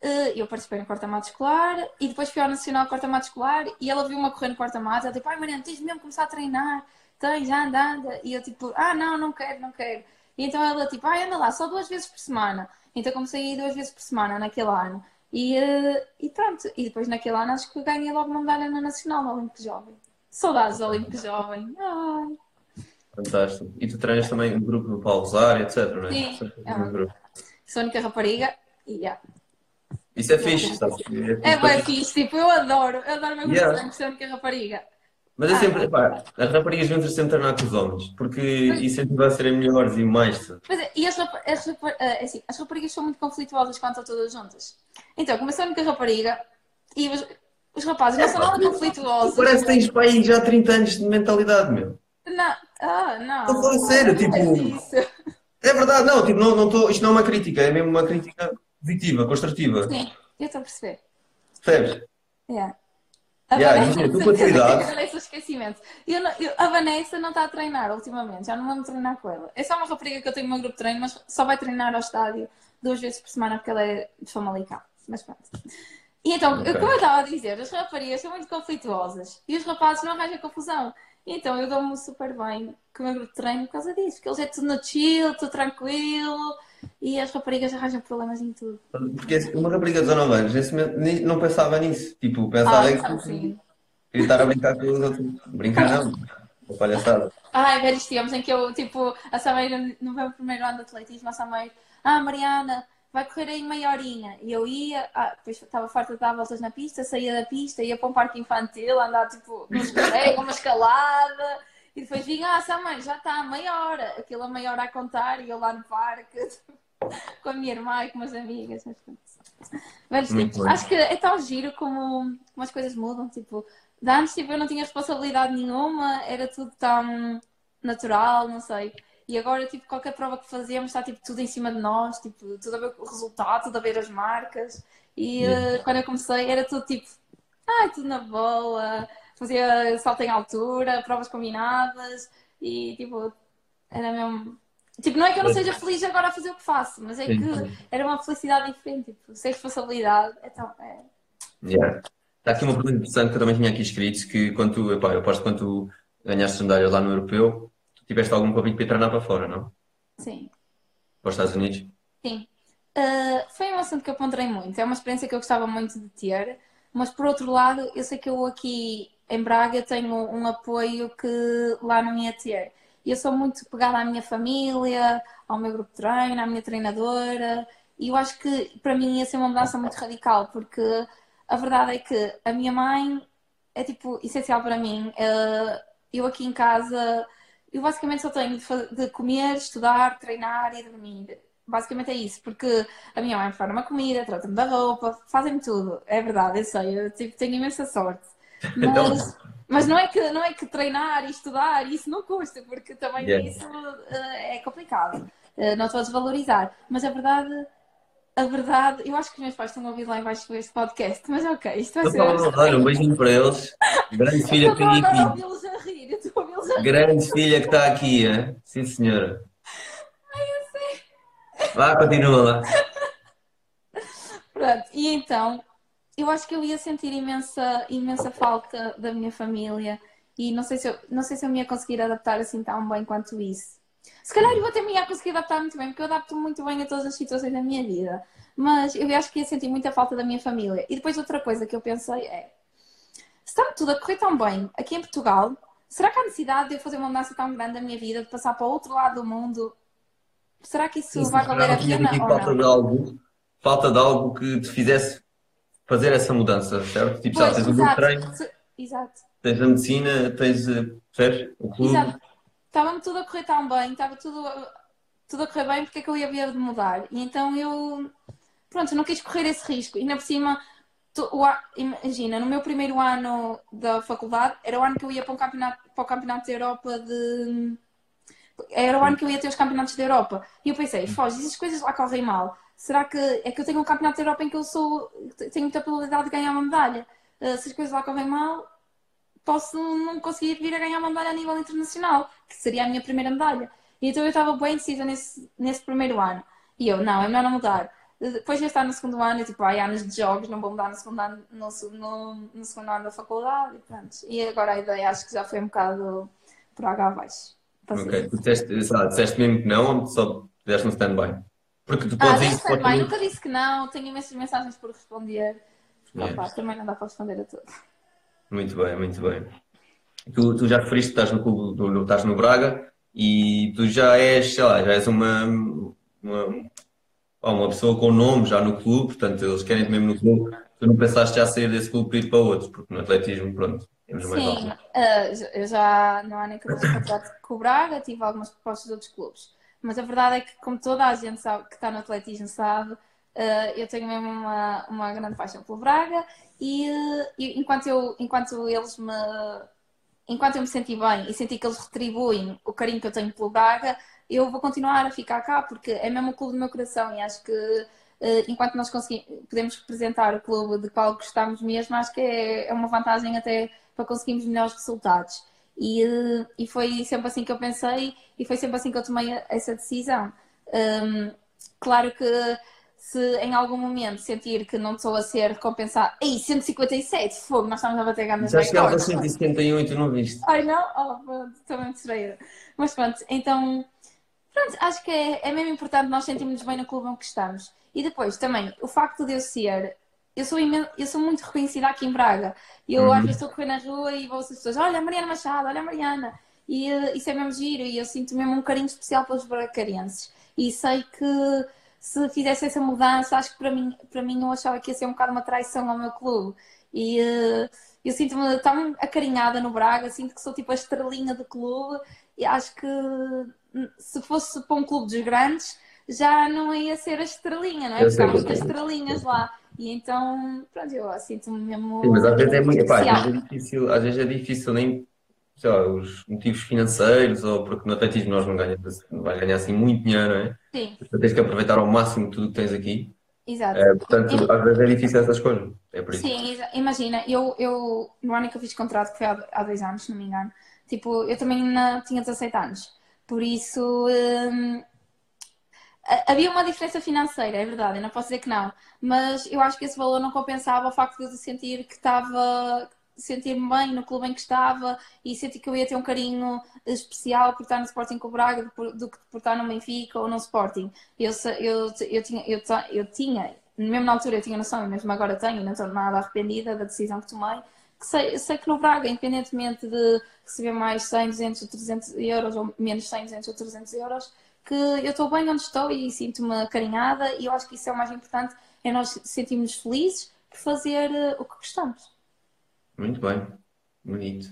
eh, eu participei no corta-mato escolar e depois fui ao Nacional corta-mato escolar e ela viu-me a correr no corta-mato. Ela tipo, ai Mariana, tens mesmo começar a treinar, tens, já anda. E eu tipo, ah não, não quero, não quero. E então ela tipo, ai anda lá, só duas vezes por semana. Então comecei a ir duas vezes por semana naquele ano. E, eh, e pronto, e depois naquele ano acho que ganhei logo uma medalha na Nacional no Olímpico Jovem. Saudades do Olímpico Jovem. Ai. Fantástico. E tu treinas também no grupo do Paulo Rosário, etc, não é? Sim. É no um- grupo. Sou a única rapariga e já. Isso é fixe, sabes? É É fixe. bem fixe, tipo, eu adoro, eu adoro mesmo Yeah. yeah. ser a única rapariga. Mas eu Ah. sempre, pá, as raparigas vão sempre treinar com os homens, porque incentiva a serem melhores e mais. Mas, é, e as, as, rapa- é assim, as raparigas são muito conflituosas quando estão todas juntas. Então, eu sou a rapariga e os, os rapazes não são nada conflituosos. Parece que tens aí já 30 anos de mentalidade, meu. Não, ah, não. Estou a falar sério, tipo- isso. É verdade, não, tipo, não, não tô, isto não é uma crítica, é mesmo uma crítica positiva, construtiva. Sim, eu estou a perceber. Percebes? Yeah. Yeah, Vanessa, esquecimento. Eu não- eu- a Vanessa não está a treinar ultimamente, já não vamos treinar com ela. É só uma rapariga que eu tenho no meu grupo de treino, mas só vai treinar ao estádio duas vezes por semana porque ela é de Famalicão. Mas pronto. E então, Ok. como eu estava a dizer, as raparigas são muito conflituosas e os rapazes não arranjam confusão. Então eu dou-me super bem com o meu grupo de treino por causa disso, porque eles é tudo no chill, tudo tranquilo. E as raparigas arranjam problemas em tudo. Porque uma rapariga de 19 anos, nesse momento, não pensava nisso. Tipo, pensava Ah, em que estar a brincar com os outros. Brincar não, uma palhaçada. Ai, velhos tempos em que eu, tipo, a Sameira, no meu primeiro ano de atletismo, a Sameira, ah, Mariana, vai correr aí meia horinha. E eu ia, ah, depois estava farta de dar voltas na pista, saía da pista, ia para um parque infantil, andar, tipo, num escorrego, uma escalada. E depois vinha, ah, Sameira, já está, meia hora. Aquilo a meia hora a contar, e eu lá no parque, com a minha irmã e com umas amigas. Mas, bem. Acho que é tão giro como, como as coisas mudam, tipo... De antes, tipo, eu não tinha responsabilidade nenhuma, era tudo tão natural, não sei. E agora, tipo, qualquer prova que fazemos está, tipo, tudo em cima de nós, tipo, tudo a ver com o resultado, tudo a ver as marcas. E eh, quando eu comecei, era tudo, tipo, ai, tudo na boa, fazia salto em altura, provas combinadas, e, tipo, era mesmo... Tipo, não é que eu não seja feliz agora a fazer o que faço, mas é que era uma felicidade diferente, tipo, sem responsabilidade, então, é... Yeah. Está aqui uma pergunta interessante que eu também tinha aqui escrito, que quando tu, epá, eu aposto que quando tu ganhaste medalhas lá no Europeu, tu tiveste algum convite para treinar para fora, não? Sim. Para os Estados Unidos? Sim. Uh, foi um assunto que eu ponderei muito. É uma experiência que eu gostava muito de ter, mas por outro lado, eu sei que eu aqui em Braga tenho um apoio que lá não ia ter. E eu sou muito pegada à minha família, ao meu grupo de treino, à minha treinadora, e eu acho que para mim ia ser uma mudança muito radical, porque a verdade é que a minha mãe é tipo essencial para mim. Uh, eu aqui em casa, eu basicamente só tenho de, comer, estudar, treinar e dormir. Basicamente é isso, porque a minha mãe uma comida, trata-me da roupa, fazem-me tudo. É verdade, eu sei, eu tipo, tenho imensa sorte. Então- Mas, mas não, é que, não é que treinar e estudar, isso não custa, porque também Yeah. isso eh, é complicado. Eh, não estou a desvalorizar. Mas a verdade, a verdade, eu acho que os meus pais estão a ouvir lá embaixo este podcast, mas ok, isto vai Estou ser. a um beijinho para eles. Grande filha Eu que estou tem agora a aqui. ouvi-los a rir, eu estou a ouvi-los a rir. Grande filha que está aqui, hein? Sim, senhora. Vá, continua lá. Pronto, e então, eu acho que eu ia sentir imensa, imensa falta da minha família e não sei se eu, não sei se eu me ia conseguir adaptar assim tão bem quanto isso. Se calhar eu até me ia conseguir adaptar muito bem, porque eu adapto muito bem a todas as situações da minha vida. Mas eu acho que ia sentir muita falta da minha família. E depois outra coisa que eu pensei é, se está tudo a correr tão bem aqui em Portugal, será que há necessidade de eu fazer uma mudança tão grande da minha vida, de passar para o outro lado do mundo? Será que isso vai valer a pena ou falta não? de algo, falta de algo que te fizesse fazer essa mudança, certo? Tipo, já Pois, tens o grupo de treino, Exato. tens a medicina, tens, eh, percebes? O clube. Exato. Estava-me tudo a correr tão bem, estava tudo, a- tudo a correr bem, porque é que eu ia ver de mudar? E então eu, pronto, não quis correr esse risco. E ainda por cima, tu- o imagina, no meu primeiro ano da faculdade, era o ano que eu ia para, um campeonato, para o Campeonato da Europa de. Era o ano que eu ia ter os campeonatos da Europa. E eu pensei, foge, essas coisas lá correm mal. Será que é que eu tenho um campeonato da Europa em que eu sou, tenho muita probabilidade de ganhar uma medalha? Uh, se as coisas lá correm mal, posso não conseguir vir a ganhar uma medalha a nível internacional, que seria a minha primeira medalha. E então eu estava bem indecisa nesse, nesse primeiro ano. E eu, não, é melhor não mudar. Depois de estar no segundo ano, eu tipo, ai, anos de jogos, não vou mudar no segundo ano, no, no, no segundo ano da faculdade e pronto. E agora a ideia acho que já foi um bocado por água abaixo. Ok, tu disseste, sei lá, disseste mesmo que não ou só deste um stand-by? Porque tu Ah, podes disse ir nunca disse que não, tenho imensas mensagens por responder. Yeah. Opa, também não dá para responder a tudo. Muito bem, muito bem. Tu, tu já referiste que estás no clube, do- estás no Braga e tu já és, sei lá, já és uma, uma, uma pessoa com nome já no clube, portanto eles querem-te mesmo no clube. Tu não pensaste já sair desse clube para ir para outro, porque no atletismo, pronto, temos mais Sim, ah, eu já não há nem que contrato com o Braga, tive algumas propostas de outros clubes. Mas a verdade é que, como toda a gente sabe, que está no atletismo sabe, ah, eu tenho mesmo uma, uma grande paixão pelo Braga e, ah, e enquanto, eu, enquanto eles me. Enquanto eu me senti bem e senti que eles retribuem o carinho que eu tenho pelo Braga, eu vou continuar a ficar cá porque é mesmo o clube do meu coração e acho que eh, enquanto nós podemos representar o clube de qual gostamos mesmo, acho que é, é uma vantagem até para conseguirmos melhores resultados. E, eh, e foi sempre assim que eu pensei e foi sempre assim que eu tomei essa decisão. Hum, claro que se em algum momento sentir que não estou a ser recompensado, ei, 157, fogo, nós estamos a bater grandes Já chegámos a recordes. 171 e tu não viste. Ai não? Oh, também distraída. Mas pronto, então pronto, acho que é, é mesmo importante nós sentirmos bem no clube em que estamos. E depois também, o facto de eu ser. Eu sou, imen- eu sou muito reconhecida aqui em Braga. Eu às vezes estou a correr na rua e vou às pessoas: olha a Mariana Machado, olha a Mariana. E eh, isso é mesmo giro e eu sinto mesmo um carinho especial pelos bracarenses. E sei que se fizesse essa mudança, acho que para mim, para mim eu achava que ia ser um bocado uma traição ao meu clube. E eh, eu sinto-me tão acarinhada no Braga, sinto que sou tipo a estrelinha do clube e acho que hum, se fosse para um clube dos grandes já não ia ser a estrelinha, não é? Porque há muitas estrelinhas lá. E então, pronto, eu sinto-me mesmo. Sim, mas às vezes é muito, pá, às vezes é difícil, às vezes é difícil nem, sei lá, os motivos financeiros ou porque no atletismo nós não ganhamos, não vai ganhar assim muito dinheiro, não é? Sim, Tu tens que aproveitar ao máximo tudo o que tens aqui. exato. É, portanto, às vezes é difícil essas coisas. É por isso. Sim, imagina, eu, eu no ano que eu fiz contrato, que foi há, há dois anos, se não me engano, tipo, eu também não tinha 17 anos, por isso hum, havia uma diferença financeira, é verdade, eu não posso dizer que não, mas eu acho que esse valor não compensava o facto de eu sentir que estava, sentir-me bem no clube em que estava e sentir que eu ia ter um carinho especial por estar no Sporting com o Braga do, que por estar no Benfica ou no Sporting. Eu, eu, eu, tinha, eu, eu tinha, mesmo na altura eu tinha noção, e mesmo agora tenho, não estou nada arrependida da decisão que tomei, que sei, sei que no Braga, independentemente de receber mais 100, 200 ou 300 euros, ou menos 100, 200 ou 300 euros, que eu estou bem onde estou e sinto-me acarinhada, e eu acho que isso é o mais importante, é nós sentirmos felizes por fazer eh, o que gostamos. Muito bem. Bonito.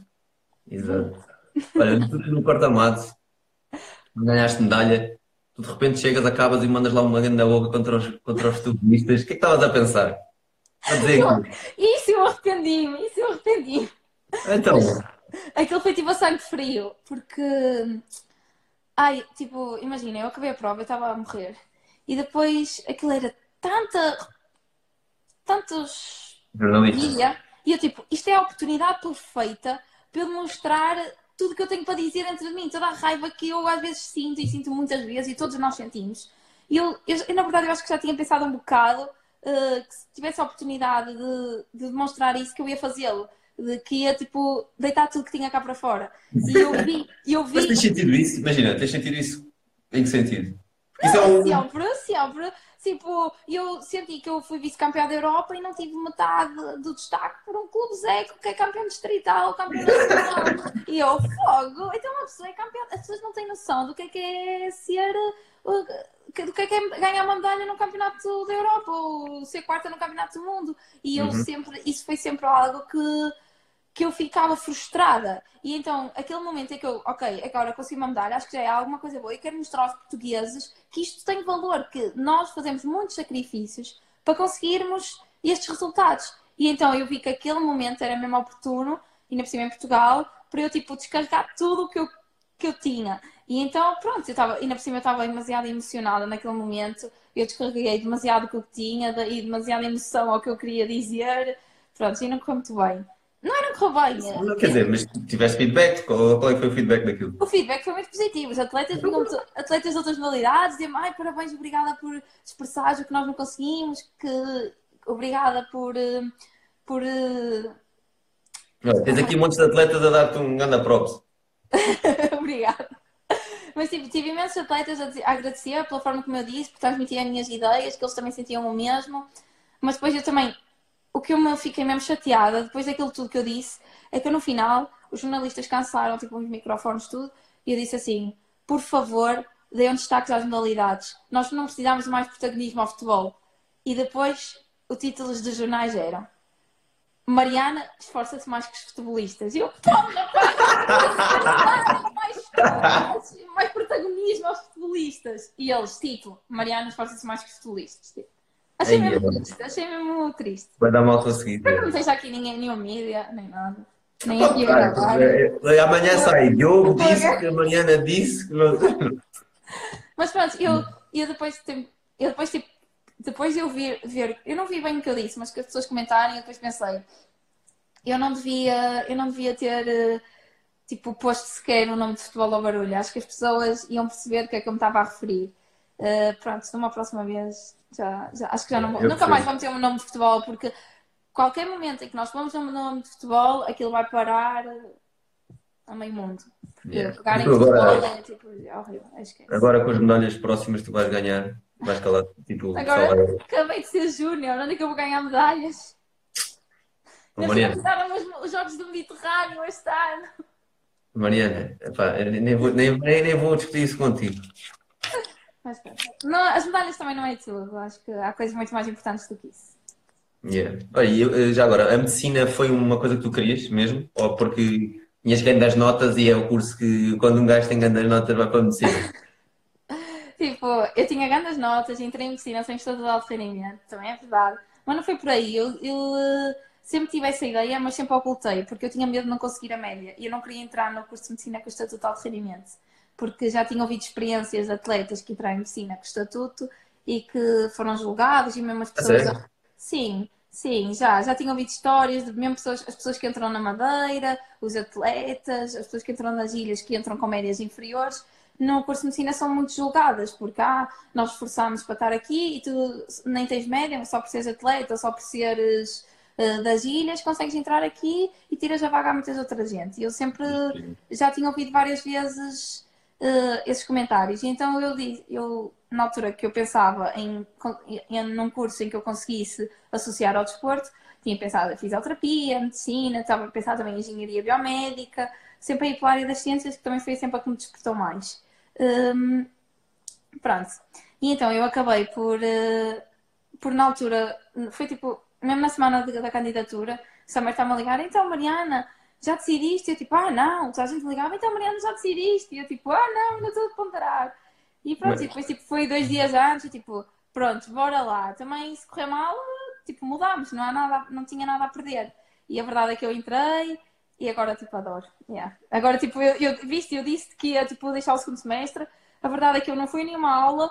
Exato. Olha, tu no corta-mato, ganhaste medalha, tu de repente chegas, acabas e mandas lá uma grande boca contra os, contra os futebolistas. O que é que estavas a pensar? A dizer. Isso eu arrependi-me, isso eu arrependi-me. Então, Aquilo foi tipo a sangue frio, porque. Ai, tipo, imagina, eu acabei a prova, eu estava a morrer. E depois aquilo era tanta. tantos mídia, e eu tipo, isto é a oportunidade perfeita para eu demonstrar tudo que eu tenho para dizer entre mim, toda a raiva que eu às vezes sinto e sinto muitas vezes e todos nós sentimos. E eu, eu, na verdade, eu acho que já tinha pensado um bocado eh, que se tivesse a oportunidade de, de demonstrar isso, que eu ia fazê-lo. De que ia, tipo, deitar tudo que tinha cá para fora. E eu vi, eu Mas vi. tens sentido isso? Imagina, tens sentido isso? Em que sentido? É um. Sempre, sempre. Tipo, eu senti que eu fui vice-campeã da Europa e não tive metade do destaque por um clube zeco que é campeão distrital, campeão nacional. E eu, fogo, então uma pessoa é campeã. As pessoas não têm noção do que é que é ser. Do que é que é ganhar uma medalha no campeonato da Europa ou ser quarta no campeonato do mundo. E eu Uhum. sempre, isso foi sempre algo que, que eu ficava frustrada. E então, aquele momento em que eu, ok, agora consegui uma medalha, acho que já é alguma coisa boa e quero mostrar aos portugueses que isto tem valor, que nós fazemos muitos sacrifícios para conseguirmos estes resultados. E então eu vi que aquele momento era mesmo oportuno, ainda por cima em Portugal, para eu tipo descarregar tudo o que eu, que eu tinha. E então, pronto, eu estava, ainda por cima eu estava demasiado emocionada naquele momento, eu descarreguei demasiado o que eu tinha e demasiada emoção ao que eu queria dizer. Pronto, e não correu muito bem. Não era correu bem. Não, quer dizer, mas tiveste feedback? Qual, qual é que foi o feedback daquilo? O feedback foi muito positivo. Os atletas, atletas de outras modalidades diziam ai, parabéns, obrigada por expressar o que nós não conseguimos, que obrigada por, eh, por eh, Olha, tens aqui um monte de atletas a dar-te um grande props. obrigada. Mas tipo, tive imensos atletas a, dizer- a agradecer pela forma como eu disse, por transmitir as minhas ideias, que eles também sentiam o mesmo. Mas depois eu também, o que eu me fiquei mesmo chateada, depois daquilo tudo que eu disse, é que no final os jornalistas cancelaram tipo os microfones tudo e eu disse assim, por favor, deem destaques às modalidades. Nós não precisamos de mais protagonismo ao futebol. E depois os títulos dos jornais eram Mariana esforça-se mais que os futebolistas. E eu, porra, pá, mais, mais protagonismo aos futebolistas. E eles, título, Mariana esforça-se mais que os futebolistas. Tipo, Achei Ai, mesmo é. triste, achei mesmo triste. Vai dar mal a seguir. Não tens aqui ninguém, nenhuma mídia, nem nada. Nem aqui a gravar. É, é, Amanhã sai. Diogo disse que a Mariana disse que não. Mas pronto, eu, eu depois, eu depois, tipo, depois de eu vir, ver, eu não vi bem o que eu disse, mas que as pessoas comentarem, eu depois pensei, eu não devia, eu não devia ter, eh, tipo, posto sequer o nome de futebol ao barulho. Acho que as pessoas iam perceber o que é que eu me estava a referir. Eh, pronto, numa próxima vez, já, já- acho que já não vou, nunca mais vou meter um nome de futebol, porque qualquer momento em que nós falamos um nome de futebol, aquilo vai parar. a meio mundo. Porque Yeah. pegar em Tu agora- futebol é, tipo, é horrível, esquece. Agora com as medalhas próximas tu vais ganhar. Vais calar, tipo, Agora acabei de ser júnior, onde é que eu vou ganhar medalhas? Ainda Mariana, os, os Jogos do Mediterrâneo este ano. Mariana, epá, nem, vou, nem, nem, nem vou discutir isso contigo. Mas pronto. Não, as medalhas também não é tudo. Acho que há coisas muito mais importantes do que isso. Yeah. Olha, eh, já agora, a medicina foi uma coisa que tu querias mesmo? Ou porque tinhas grandes notas e é o curso que quando um gajo tem grandes notas vai para a medicina? Tipo, eu tinha grandes notas, entrei em medicina sem estudo de rendimento, também é verdade. Mas não foi por aí. Eu, eu, eh, sempre tive essa ideia, mas sempre ocultei, porque eu tinha medo de não conseguir a média. E eu não queria entrar no curso de medicina com estatuto de rendimento. Porque já tinha ouvido experiências de atletas que entraram em medicina com estatuto e que foram julgados e mesmo as pessoas. Sim, sim, já. Já tinha ouvido histórias de mesmo pessoas, as pessoas que entram na Madeira, os atletas, as pessoas que entram nas ilhas que entram com médias inferiores no curso de medicina são muito julgadas, porque ah, nós esforçámos para estar aqui e tu nem tens média, só por seres atleta, só por seres eh, das ilhas, consegues entrar aqui e tiras a vaga a muitas outras gente. E eu sempre já tinha ouvido várias vezes eh, esses comentários. E então eu eu, na altura que eu pensava em, em num curso em que eu conseguisse associar ao desporto, tinha pensado em fisioterapia, medicina, estava a pensar também em engenharia biomédica, sempre a ir pela área das ciências, que também foi sempre a que me despertou mais. Hum, pronto. E então eu acabei por, eh, por na altura, foi tipo, mesmo na semana da candidatura, o Samer está-me a ligar, então Mariana, já decidiste? Eu tipo, ah não, toda a gente ligava, então Mariana, já decidiste? E eu tipo, ah não, ainda estou a ponderar. E pronto, Mas- e depois tipo, foi dois dias antes, e, tipo, pronto, bora lá. Também se correr mal, tipo, mudámos, não há nada, não tinha nada a perder. E a verdade é que eu entrei e agora tipo adoro. Yeah. Agora tipo, eu, eu viste, eu disse que ia tipo deixar o segundo semestre. A verdade é que eu não fui a nenhuma aula,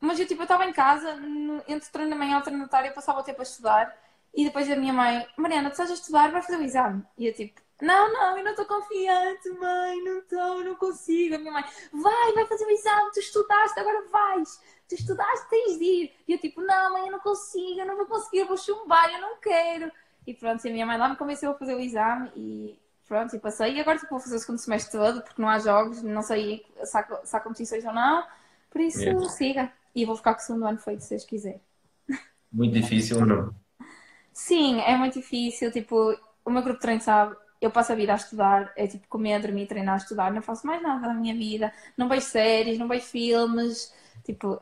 mas eu tipo, eu estava em casa, no- entre treino da manhã e alternatória, eu passava o tempo a estudar. E depois a minha mãe, Mariana, tu estás a estudar, vai fazer o exame. E eu tipo, não, não, eu não estou confiante, mãe, não estou, não consigo. A minha mãe, vai, vai fazer o exame, tu estudaste, agora vais. Tu estudaste, tens de ir. E eu tipo, não, mãe, eu não consigo, eu não vou conseguir, eu vou chumbar, eu não quero. E pronto, e a minha mãe lá me convenceu a fazer o exame e pronto, e passei. E agora tipo, vou fazer o segundo semestre todo, porque não há jogos, não sei se há, se há competições ou não. Por isso, Yeah. siga. E vou ficar com o segundo ano feito, se vocês quiserem. Muito difícil ou não? Sim, é muito difícil. Tipo, o meu grupo de treino sabe, eu passo a vida a estudar, é tipo comer, dormir, treinar, estudar, não faço mais nada da minha vida, não vejo séries, não vejo filmes, tipo,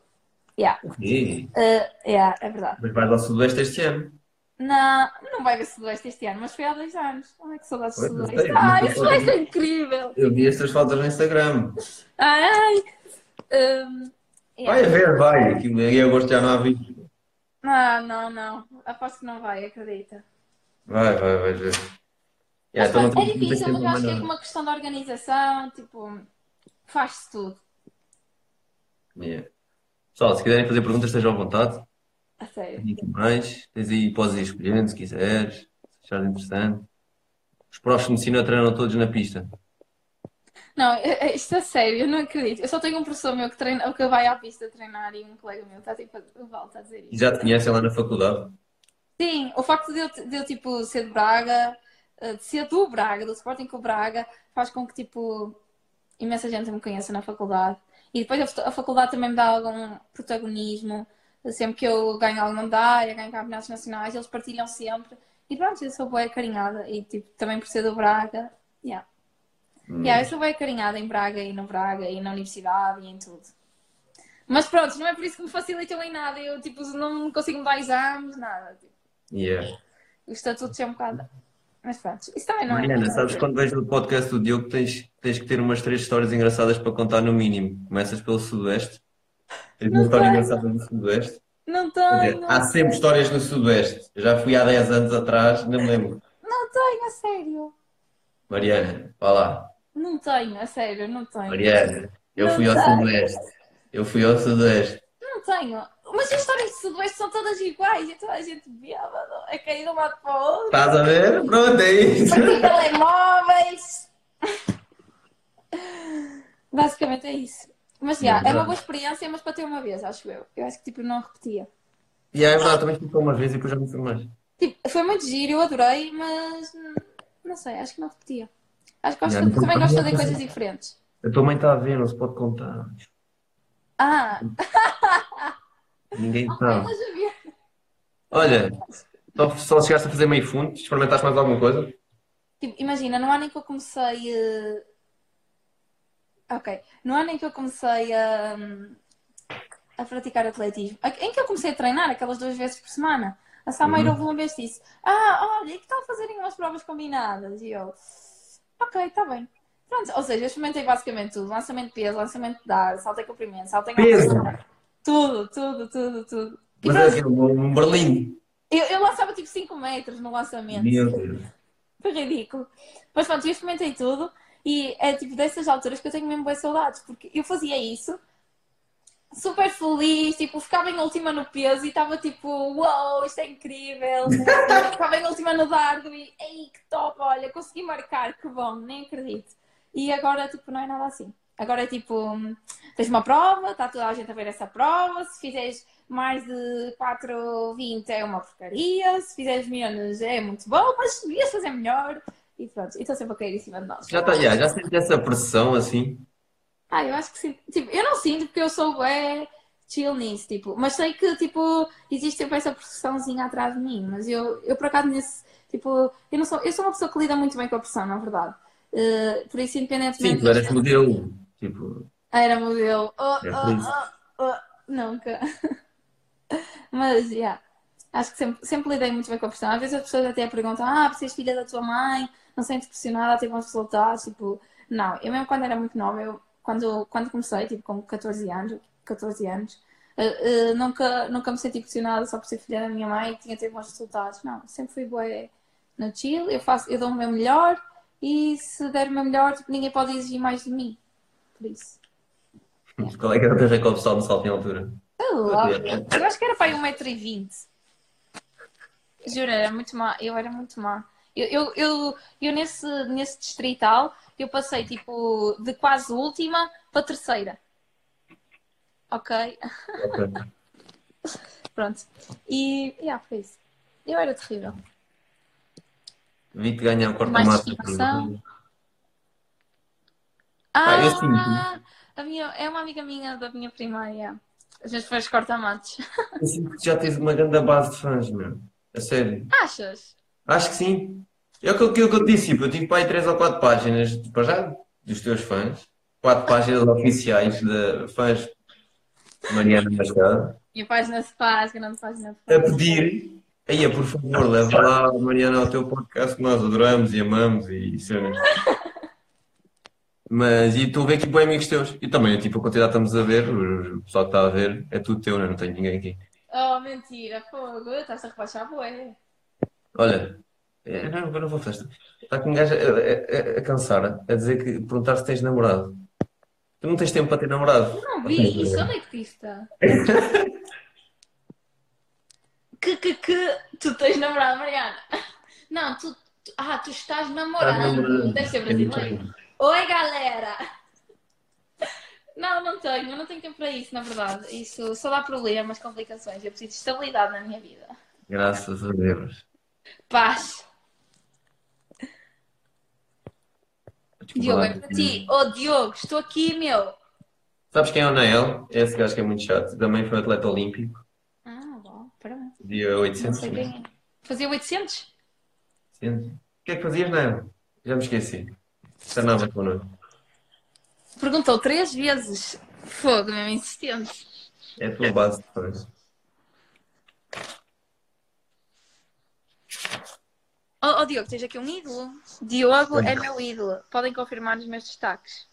yeah, uh, yeah, é verdade. mas vais ao Sudoeste este ano. Não, não vai ver Sudoeste este ano, mas foi há dois anos. Ai, que saudades de Sudoeste. Ai, o Sudoeste é incrível. Eu vi estas fotos no Instagram. Ai. Um, yeah. Vai a ver, vai. Aquilo em agosto já não há vídeo. Não, não, não. Aposto que não vai, acredita. Vai, vai, vais ver. Mas Yeah, então não é tens- não tens difícil, mas eu acho que é uma questão de organização, tipo, faz-se tudo. Yeah. Pessoal, se quiserem fazer perguntas, estejam à vontade. A sério. Mais. Tens aí, podes ir escolhendo se quiseres. Se achares interessante. Os profs de medicina treinam todos na pista. Não, é- é- isto é sério, eu não acredito. Eu só tenho um professor meu que, treina, que vai à pista treinar e um colega meu está tipo, a- volta a dizer E isso. já te conhecem lá na faculdade. Sim, o facto de eu, de eu, tipo, ser de Braga, de ser do Braga, do Sporting com o Braga, faz com que, tipo, imensa gente me conheça na faculdade. E depois a, fa- a faculdade também me dá algum protagonismo. Sempre que eu ganho alguma medalha, ganho campeonatos nacionais, eles partilham sempre. E pronto, eu sou boa acarinhada. E, tipo, também por ser do Braga, yeah. Hum. Yeah, eu sou bem acarinhada em Braga e no Braga e na universidade e em tudo. Mas pronto, não é por isso que me facilitam em nada. Eu, tipo, não consigo mudar exames, nada. Tipo, Yeah. o estatuto é um bocado. Mas pronto, isso também não é. Mariana, sabes quando vejo o podcast do Diogo tens, tens que ter umas três histórias engraçadas para contar no mínimo. Começas pelo Sudoeste. Tens uma Não história tenho. engraçada no Sudoeste. Não dizer, tenho, há sempre histórias no Sudoeste. Eu já fui há 10 anos atrás, não me lembro. não tenho, a sério. Mariana, vá lá. Não tenho, a sério, não tenho. Mariana, eu Não fui ao tenho. Sudoeste. Eu fui ao Sudoeste. Não tenho. Mas as histórias de Sudoeste são todas iguais e toda a gente bêbado. É cair de um lado para o outro. Estás a ver? Pronto, é isso. Partir telemóveis. Basicamente é isso. Mas já, é uma boa experiência, mas para ter uma vez, acho eu. Eu acho que tipo não repetia. E é verdade, também só uma vez e depois já não fui mais. Tipo, foi muito giro, eu adorei, mas não sei, acho que não repetia. Acho que gosto Yeah, também gosto de fazer coisas diferentes. A tua mãe está a ver, não se pode contar. Ah, Ninguém ok, sabe. Olha, só, só chegaste a fazer meio fundo, experimentaste mais alguma coisa? Tipo, imagina, no ano em que eu comecei. eh, Ok, no ano em que eu comecei a, a praticar atletismo, em que eu comecei a treinar aquelas duas vezes por semana, a Sameira Uhum. houve uma vez disse: Ah, olha, e que tal fazerem umas provas combinadas? E eu, ok, está bem. Pronto, ou seja, eu experimentei basicamente tudo: lançamento de peso, lançamento de ar, salto em comprimento, salto em Peso? altura. Tudo, tudo, tudo, tudo. E Mas é aquele, um berlim. eu, eu lançava tipo 5 metros no lançamento. Meu Deus. Foi ridículo. Mas pronto, eu experimentei tudo e é tipo dessas alturas que eu tenho mesmo boas saudades, porque eu fazia isso super feliz, tipo, ficava em última no peso e estava tipo, uau, isto é incrível. ficava em última no dardo e, ei, que top, olha, consegui marcar, que bom, nem acredito. E agora, tipo, não é nada assim. Agora é tipo, tens uma prova, está toda a gente a ver essa prova, se fizeres mais de 4,20 é uma porcaria, se fizeres menos é muito bom, mas devias fazer melhor. E pronto, e estou sempre a cair em cima de nós. Já, tá, já, já sentes essa pressão assim? Ah, eu acho que sim. Tipo, eu não sinto porque eu sou é chill nisso, tipo, mas sei que tipo, existe sempre essa pressãozinha atrás de mim, mas eu, eu por acaso nesse, tipo, eu não sou, eu sou uma pessoa que lida muito bem com a pressão, na verdade. Eh, por isso, independentemente. Sim, tu eras modelo. Tipo, Era modelo. Oh, É por isso. oh, oh, oh, nunca. Mas, yeah. Acho que sempre, sempre lidei muito bem com a pressão. Às vezes as pessoas até perguntam: Ah, você és filha da tua mãe, não sentes pressionada a ter bons resultados? Tipo, não. Eu mesmo quando era muito nova, eu, quando, quando comecei, tipo, com 14 anos, 14 anos, eh, eh, nunca, nunca me senti pressionada só por ser filha da minha mãe e tinha ter bons resultados. Não, sempre fui boa no chill, eu, faço, eu dou o meu melhor e se der meu melhor, tipo, ninguém pode exigir mais de mim. Por isso. qual é que era o teu recorde pessoal no salto em altura? Lá, eu acho que era para aí 1,20m. Juro, era muito má. Eu era muito má. Eu, eu, eu, eu nesse, nesse distrital, eu passei tipo de quase última para terceira. Ok? Ok. Pronto. E, yeah, foi isso. Eu era terrível. Vi-te ganhar o quarto Mais mato. estimação. Ah, Ah, eu sinto. a minha, é uma amiga minha da minha primária. A gente faz corta-matos. Eu sinto que já tens uma grande base de fãs, meu. A sério. Achas? Acho que sim. É aquilo que eu disse, tipo, eu tive para aí 3 ou 4 páginas, para já, dos teus fãs. 4 páginas oficiais de fãs de Mariana Machado. Minha página se faz, grande página se A faz. pedir, aí, por favor, leva lá a Mariana ao teu podcast que nós adoramos e amamos e cenas. Mas, e estou a ver aqui bem amigos teus. E também, tipo, a quantidade que estamos a ver, o pessoal que está a ver, é tudo teu, né? não tenho ninguém aqui. Oh, mentira, fogo, estás a rebaixar, boé. Olha, é, não, eu não vou festa. Está com um gajo a, a- a- a cansar, a dizer que perguntar se tens namorado. Tu não tens tempo para ter namorado. Não vi isso, onde é que que, que, tu tens namorado, Mariana? Não, tu, tu- ah, tu estás namorando, deve ser brasileiro. Oi, galera! Não, não tenho, eu não tenho tempo para isso, na verdade. Isso só dá problemas, complicações. Eu preciso de estabilidade na minha vida. Graças a Deus. Paz. Diogo, é para ti. Oh, Diogo, estou aqui, meu. Sabes quem é o Nael? Esse gajo que é muito chato. Também foi atleta olímpico. Não 800. sei quem é. Fazia 800? 800. O que é que fazias, Nael? Já me esqueci. Treinava connosco. Perguntou três vezes. Fogo, mesmo insistente. É a tua base de fãs. Oh, oh, Diogo, tens aqui um ídolo. Diogo é meu ídolo. Podem confirmar os meus destaques.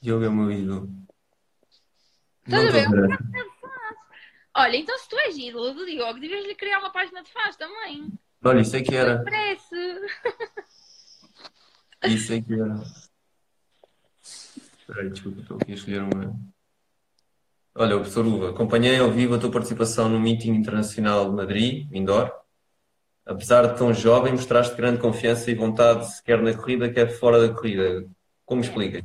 Diogo é o meu ídolo. Estás Não a ver? Olha, então se tu és ídolo do Diogo, devias lhe criar uma página de fãs também. Olha, isso é que era. Parece. Isso é que era. Espera aí, desculpa, estou aqui a escolher uma. Olha, o professor Uva, acompanhei ao vivo a tua participação no meeting internacional de Madrid, indoor. Apesar de tão jovem, mostraste grande confiança e vontade, quer na corrida, quer fora da corrida. Como explica?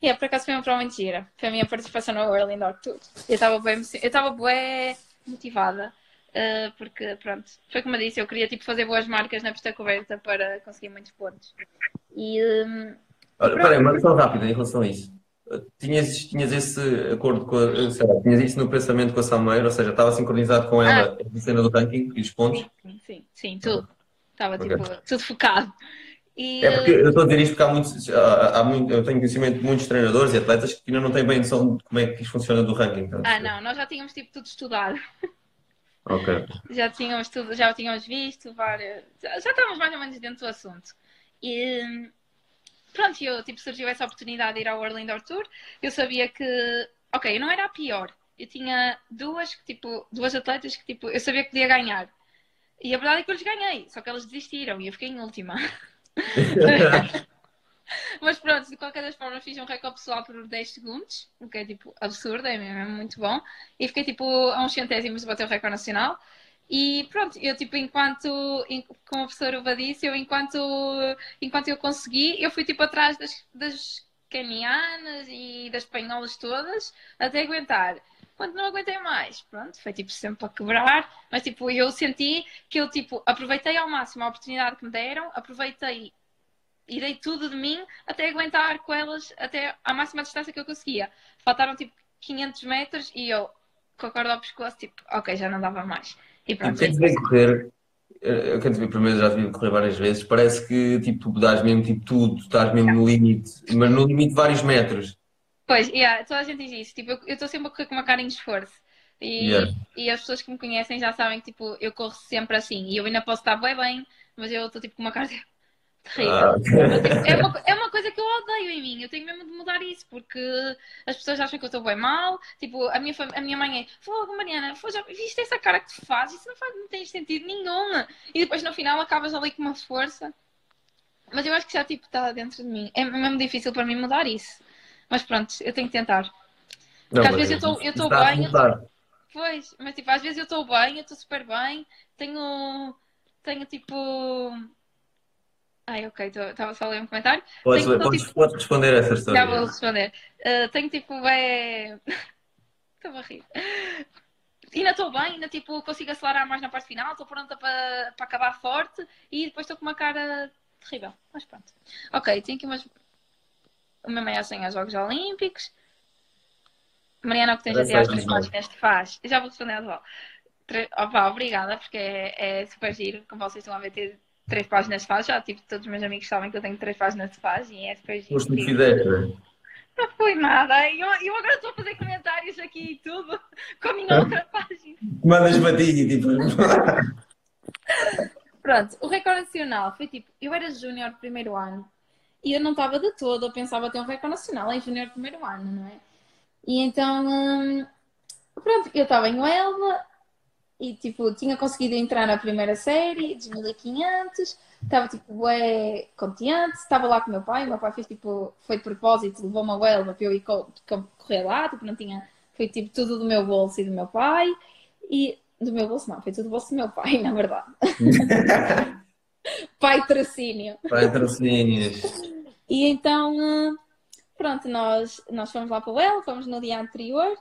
E é, por acaso foi uma prova mentira. Foi a minha participação no Indoor Tour. Eu estava bem, eu bem motivada. Uh, porque, pronto, foi como eu disse, eu queria tipo, fazer boas marcas na pista coberta para conseguir muitos pontos. E. Um, Olha, peraí, uma questão rápida em relação a isso. Tinhas, tinhas esse acordo com a, sei lá, tinhas isso no pensamento com a Sameiro, ou seja, estava sincronizado com ela ah. a cena do ranking e os pontos? Sim, sim, sim, tudo. Estava okay. tipo, tudo focado. E, é porque eu estou a dizer isto porque há muitos, há, há muito, eu tenho conhecimento de muitos treinadores e atletas que ainda não têm bem noção de como é que isto funciona do ranking. Então, ah, não, nós já tínhamos tipo tudo estudado. Ok. Já tínhamos tudo, já tínhamos visto várias. Já, já estávamos mais ou menos dentro do assunto. E pronto, eu tipo, surgiu essa oportunidade de ir ao World Indoor Tour. Eu sabia que, ok, eu não era a pior. Eu tinha duas, tipo, duas atletas que tipo, eu sabia que podia ganhar. E a verdade é que eu lhes ganhei, só que elas desistiram e eu fiquei em última. Mas pronto, de qualquer das formas fiz um recorde pessoal por 10 segundos, o que é tipo absurdo, é mesmo muito bom. E fiquei tipo a uns centésimos de bater o recorde nacional. E pronto, eu tipo, enquanto, como a professora Uva disse, eu enquanto, enquanto eu consegui, eu fui tipo atrás das, das canianas e das espanholas todas até aguentar. Quando não aguentei mais, pronto, foi tipo sempre a quebrar, mas tipo, eu senti que eu tipo, aproveitei ao máximo a oportunidade que me deram, aproveitei e dei tudo de mim até aguentar com elas até à máxima distância que eu conseguia. Faltaram tipo 500 metros e eu com a corda ao pescoço, tipo, ok, já não dava mais. E pronto. Quem te vê correr, eh, eu te vi primeiro já te vi correr várias vezes, parece que tipo, tu dás mesmo tipo tudo, estás mesmo no limite, mas no limite de vários metros. Pois, yeah, toda a gente diz isso. Tipo, eu estou sempre a correr com uma cara em esforço. E, yeah. e as pessoas que me conhecem já sabem que tipo, eu corro sempre assim. E eu ainda posso estar bem bem, mas eu estou tipo com uma cara terrível. Ah, okay. é, uma, é uma coisa que eu odeio em mim. Eu tenho mesmo de mudar isso, porque as pessoas acham que eu estou bem mal. Tipo, a minha, a minha mãe é, fogo, Mariana, fogo, já viste essa cara que tu fazes? Isso não, faz, não tem sentido nenhum. E depois no final acabas ali com uma força. Mas eu acho que já tipo está dentro de mim. É mesmo difícil para mim mudar isso. Mas pronto, eu tenho que tentar. Porque não, às vezes eu estou bem. Eu pois, mas tipo, às vezes eu estou bem, eu estou super bem, tenho. Tenho tipo. Ai, ok, estava só a ler um comentário. Podes, tenho, podes, tipo... podes responder essa história. Já vou responder. Uh, tenho tipo, é. Estou a rir. Ainda estou bem, ainda tipo, consigo acelerar mais na parte final, estou pronta para acabar forte e depois estou com uma cara terrível. Mas pronto. Ok, tenho aqui umas o meu maior sonho é os Jogos Olímpicos. Mariana, o que tens a dizer às três páginas te faz? Já vou responder a tua. Opa, obrigada, porque é, é, super giro. Como vocês estão a ver, ter três páginas de faz. Já tipo, todos os meus amigos sabem que eu tenho três páginas de faz e é super giro. Foste fizeste. Não foi nada. Eu, eu agora estou a fazer comentários aqui e tudo com a minha outra página. Mandas para ti, tipo. Pronto, o recorde nacional foi tipo, eu era júnior primeiro ano e eu não estava de todo, eu pensava ter um recorde nacional em junior primeiro ano, não é? E então, hum, pronto, eu estava em Huelva e tipo, tinha conseguido entrar na primeira série, de 1500, estava tipo, é confiante, estava lá com meu pai, meu pai fez tipo, foi de propósito, levou-me a Huelva para eu ir correr lá, tipo, não tinha, foi tipo tudo do meu bolso e do meu pai, e do meu bolso não, foi tudo do bolso do meu pai, na verdade. Pai trocínio. Pai trocínios. E então, pronto, nós, nós fomos lá para o El, fomos no dia anterior.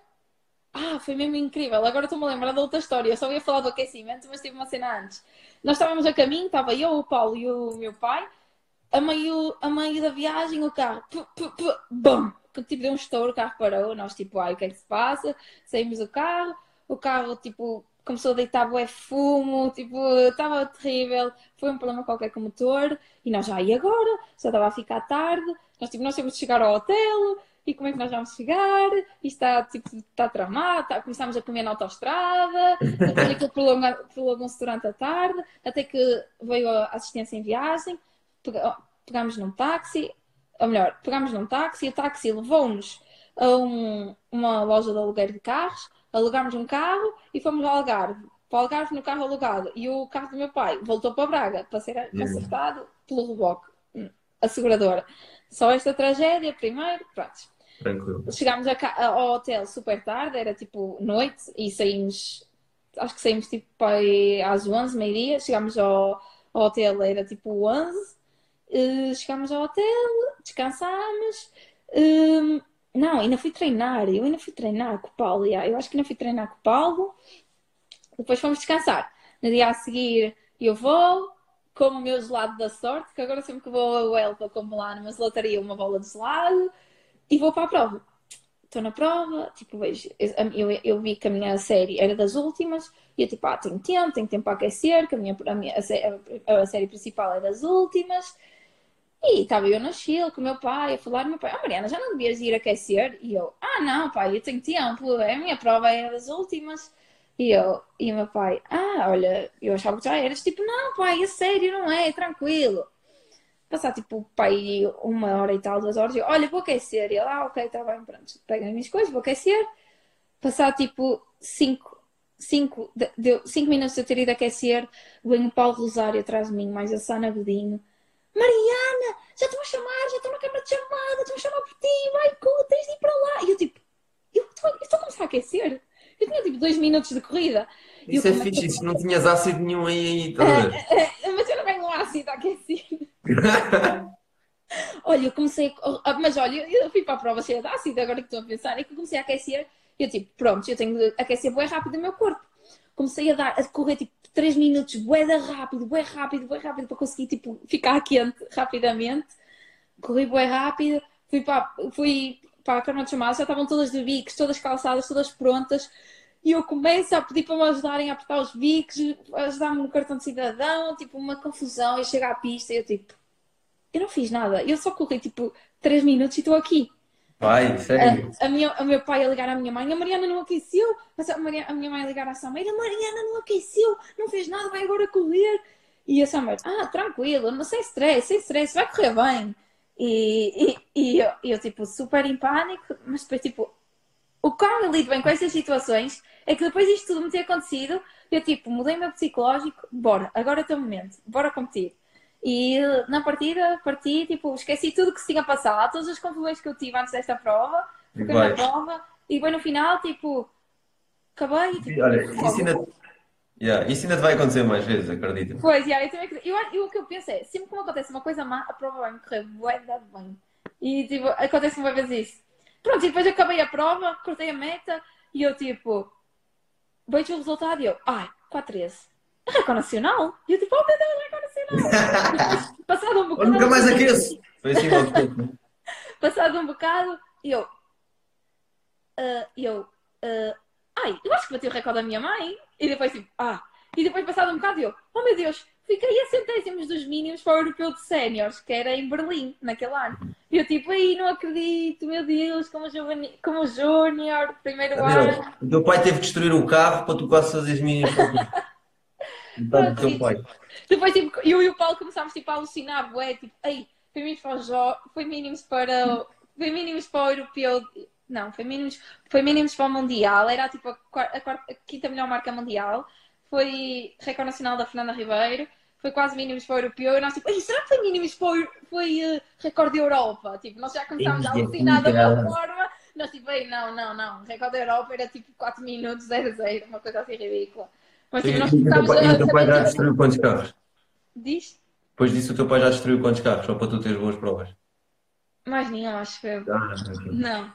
Ah, foi mesmo incrível. Agora estou-me a lembrar de outra história. Eu só ia falar do aquecimento, mas tive uma cena antes. Nós estávamos a caminho, estava eu, o Paulo e o meu pai. A meio, a meio da viagem, o carro, bum, tipo deu um estouro, o carro parou. Nós, tipo, ai, o que é que se passa? Saímos do carro, o carro, tipo, começou a deitar bué fumo, tipo, estava terrível, foi um problema qualquer com o motor, e nós já, e agora? Já estava a ficar tarde, nós, tipo, nós temos de chegar ao hotel, e como é que nós vamos chegar? E está, tipo, está tramado, está, começámos a comer na autostrada, depois aquilo prolongou-se durante a tarde, até que veio a assistência em viagem, pegámos num táxi, ou melhor, pegámos num táxi, o táxi levou-nos a um, uma loja de aluguer de carros, alugámos um carro e fomos ao Algarve. Para o Algarve no carro alugado. E o carro do meu pai voltou para Braga para ser acertado pelo reboque, a seguradora. Só esta tragédia, primeiro, pronto. Tranquilo. Chegámos ao hotel super tarde, era tipo noite, e saímos, acho que saímos tipo às 11, meio-dia. Chegámos ao, ao, hotel, era tipo 11. Uh, chegámos ao hotel, descansámos. Uh, não, ainda fui treinar. Eu ainda fui treinar com o Paulo. Yeah. Eu acho que ainda fui treinar com o Paulo. Depois fomos descansar. No dia a seguir eu vou, como o meu gelado da sorte, que agora sempre que vou a Elva como lá numa gelataria uma bola de gelado e vou para a prova. Estou na prova, tipo, vejo, eu, eu, vi que a minha série era das últimas e eu tipo, ah, tenho tempo, tenho tempo para aquecer, que a minha, a, minha, a, a série principal é das últimas. E estava eu no Chile com o meu pai a falar, meu pai, oh Mariana, já não devias ir aquecer? E eu, ah não, pai, eu tenho tempo, a minha prova é das últimas. E eu, e meu pai, ah, olha, eu achava que já eras, tipo, não, pai, é sério, não é, é tranquilo. Passar, tipo, pai, uma hora e tal, duas horas, eu, olha, vou aquecer. E ele, ah, ok, está bem, pronto, pega as minhas coisas, vou aquecer. Passar, tipo, cinco, cinco, deu cinco minutos de eu ter ido aquecer, vem o Paulo Rosário atrás de mim, mais a Sana Godinho. Mariana, já estão a chamar, já estão na câmara de chamada, estão a chamar por ti, vai, tens de ir para lá. E eu, tipo, eu estou a começar a aquecer. Eu tinha tipo dois minutos de corrida. Isso eu, é fixe, isso não tinhas ácido nenhum aí. Tá é, é, mas eu não ganho ácido aquecido. olha, eu comecei. A... Mas olha, eu fui para a prova cheia de ácido, agora que estou a pensar, é que eu comecei a aquecer. E eu tipo, pronto, eu tenho de aquecer bem rápido o meu corpo. Comecei a, dar, a correr tipo 3 minutos, bué rápido, bué rápido, bué rápido, para conseguir tipo, ficar quente rapidamente. Corri bué rápido, fui para, fui para a cama de chamada, já estavam todas de biques, todas calçadas, todas prontas. E eu começo a pedir para me ajudarem a apertar os biques, ajudar-me no cartão de cidadão, tipo, uma confusão. Eu chego à pista e eu, tipo, eu não fiz nada. Eu só corri, tipo, 3 minutos e estou aqui. Vai, sério? A, a, minha, a meu pai a ligar à minha mãe, a Mariana não aqueceu. A, a minha mãe a ligar à Sameira, a Mariana não aqueceu, não fez nada, vai agora correr. E a Sameira, ah, tranquilo, não sem stress, sem stress, vai correr bem. E, e, e eu, eu, tipo, super em pânico, mas depois, tipo, o como eu lido bem com essas situações é que depois disto tudo me ter acontecido, eu, tipo, mudei o meu psicológico, bora, agora é o teu momento, bora competir. E na partida, parti, tipo, esqueci tudo que se tinha passado, todas as confusões que eu tive antes desta prova, fiquei na prova, e bem no final, tipo, acabei e, tipo, Olha, ensina Yeah. Isso ainda vai acontecer mais vezes, acredito. Pois, yeah, eu, também, eu, eu, o que eu penso é, sempre que me acontece uma coisa má, a prova vai me correr bué bem. E tipo, acontece uma vez isso. Pronto, e depois eu acabei a prova, cortei a meta e eu tipo, vejo o resultado e eu, ai, 4-13. É recorde nacional? E eu tipo, oh meu Deus, recorde nacional. Passado um bocado. nunca mais aqueço. Foi assim logo Passado um bocado e eu, uh, eu, uh, ai, eu acho que bati o recorde da minha mãe. E depois tipo, ah. E depois passado um bocado eu, oh meu Deus, fiquei a centésimos dos mínimos para o europeu de séniores, que era em Berlim, naquele ano. E eu tipo, aí não acredito, meu Deus, como, joveni... como júnior, primeiro ano. O teu pai teve que destruir o carro para tu quase fazeres mínimos tu. teu pai. Depois tipo, eu e o Paulo começámos tipo, a alucinar, bué, tipo, aí, foi mínimos para o jo... foi mínimos para foi mínimos para o europeu não, foi mínimos, foi mínimos para o Mundial, era tipo a, quarta, a, quarta, a quinta melhor marca mundial, foi recorde nacional da Fernanda Ribeiro, foi quase mínimos para o europeu, e nós tipo, será que foi mínimos para o, foi uh, recorde da Europa? Tipo, nós já começámos a alucinar da mesma forma, nós tipo, ei, não, não, não, recorde da Europa era tipo 4 minutos, 0 0, uma coisa assim ridícula. Mas nós começámos a. E o teu pai já destruiu quantos carros? Diz? Depois disso, o teu pai já destruiu quantos carros, só para tu teres boas provas? Mais nenhum, acho que. Ah, não.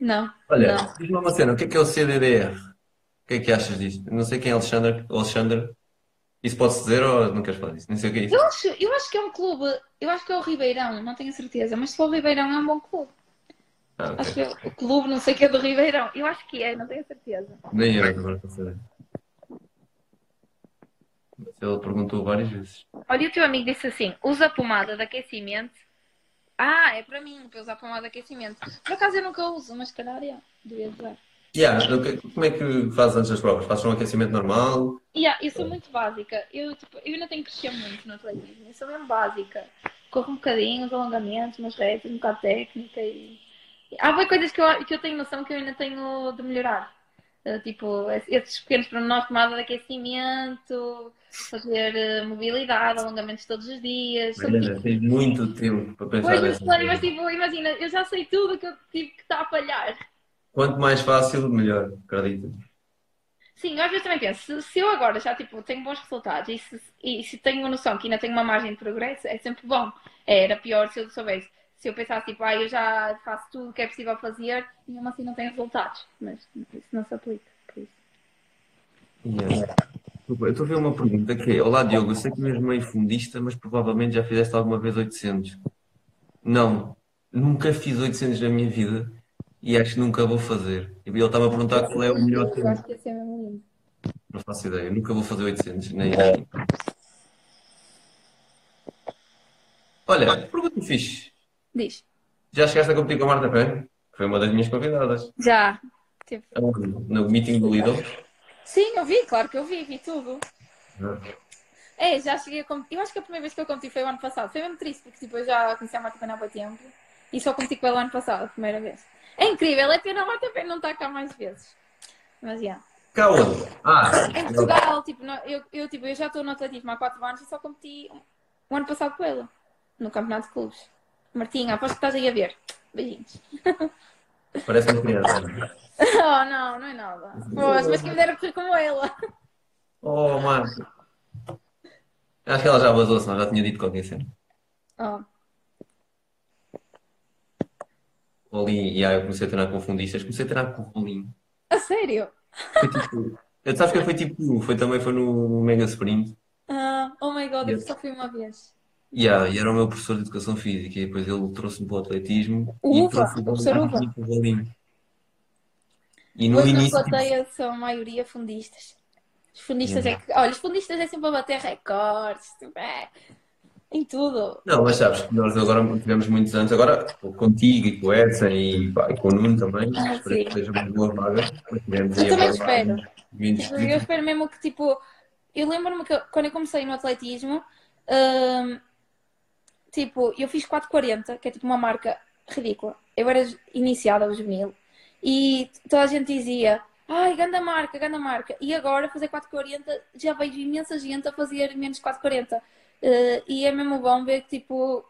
Não. Olha, diz-me uma cena, o que é que é o CDDR? O que é que achas disto? Não sei quem é Alexandre. Alexandre. Isso pode-se dizer ou não queres falar disso? Nem sei o que é isso. Eu acho, eu acho que é um clube, eu acho que é o Ribeirão, não tenho certeza, mas se for o Ribeirão é um bom clube. Ah, okay. Acho que é o clube, não sei que é do Ribeirão. Eu acho que é, não tenho certeza. Nem eu agora para saber. Ele perguntou várias vezes. Olha, o teu amigo disse assim: usa pomada de aquecimento ah, é para mim, para usar pomada de aquecimento. Por acaso eu nunca uso, mas se calhar yeah, devia usar. Yeah, como é que fazes antes das provas? Fazes um aquecimento normal? Yeah, eu sou muito básica. Eu, tipo, eu ainda tenho que crescer muito no atletismo. Eu sou mesmo básica. Corro um bocadinho, os alongamentos, umas retas, um bocado técnica e... Há bem coisas que eu, que eu tenho noção que eu ainda tenho de melhorar. Uh, tipo, esses pequenos pormenores, tomada de aquecimento, fazer uh, mobilidade, alongamentos todos os dias. Ainda tipo... tens muito tempo para pensar pois, nessa mas, mas tipo, imagina, eu já sei tudo que eu tive que estar a falhar. Quanto mais fácil, melhor, acredito. Sim, às vezes também penso, se, se, eu agora já tipo, tenho bons resultados e se, e se tenho uma noção que ainda tenho uma margem de progresso, é sempre bom. É, era pior se eu soubesse. Se eu pensasse, tipo, ah, eu já faço tudo o que é possível fazer e mesmo assim não tenho resultados. Mas isso não se aplica. Por isso. Yeah. Eu estou a ver uma pergunta que é: Olá Diogo, eu sei que mesmo meio fundista, mas provavelmente já fizeste alguma vez 800. Não, nunca fiz 800 na minha vida e acho que nunca vou fazer. E ele estava a perguntar qual é o melhor Eu tempo. acho que ia ser mesmo lindo. Não faço ideia, nunca vou fazer 800, nem. Olha, pergunta fixe. Diz. Já chegaste a competir com a Marta Pé? Foi uma das minhas convidadas. Já. Tipo, Aonde? No meeting do Lidl. Sim, eu vi, claro que eu vi, vi tudo. É, já cheguei a competir. Eu acho que a primeira vez que eu competi foi o ano passado. Foi mesmo triste, porque tipo, eu já conheci a Marta Pena há muito tempo e só competi com ela o ano passado, a primeira vez. É incrível, é pena a Marta Pena não estar cá mais vezes. Mas já. Cá onde? Ah, Em Portugal, tipo, eu, eu, tipo, eu já estou no atletismo há 4 anos e só competi o ano passado com ela, no campeonato de clubes. Martinha, aposto que estás aí a ver. Beijinhos. parece uma criança. Oh, não, não é nada. Pois, mas que me dera correr como ela. Oh, Marta. Acho que ela já vazou, senão já tinha dito qualquer cena. Oh, Rolim, e aí eu comecei a treinar com fundistas, comecei a treinar com o Rolim. a sério? Foi tipo. Eu sabes que foi tipo. Foi também foi no Mega Sprint. Ah, oh my god, eu só fui uma vez. Yeah, e era o meu professor de Educação Física, e depois ele trouxe-me para o atletismo O e Uva, trouxe o professor Uva. o. E no Hoje na início. tipo, plateia são a maioria fundistas. Os fundistas é que. Olha, os fundistas é sempre a bater recordes. tipo, é, em tudo. Não, mas sabes que nós agora tivemos muitos anos, agora tipo, contigo e com o Edson e, pá, e com o Nuno também, Ah, espero sim. que seja uma boa vaga. Mas tivemos Eu aí também agora espero. menos Tipo, Eu espero mesmo que, tipo, eu lembro-me que eu- quando eu comecei no atletismo, hum, tipo, eu fiz 440, que é tipo uma marca ridícula. Eu era iniciada aos mil e toda a gente dizia, ai, ganda marca, ganda marca. E agora, fazer 440, já vejo imensa gente a fazer menos 440. Eh, e é mesmo bom ver que, tipo,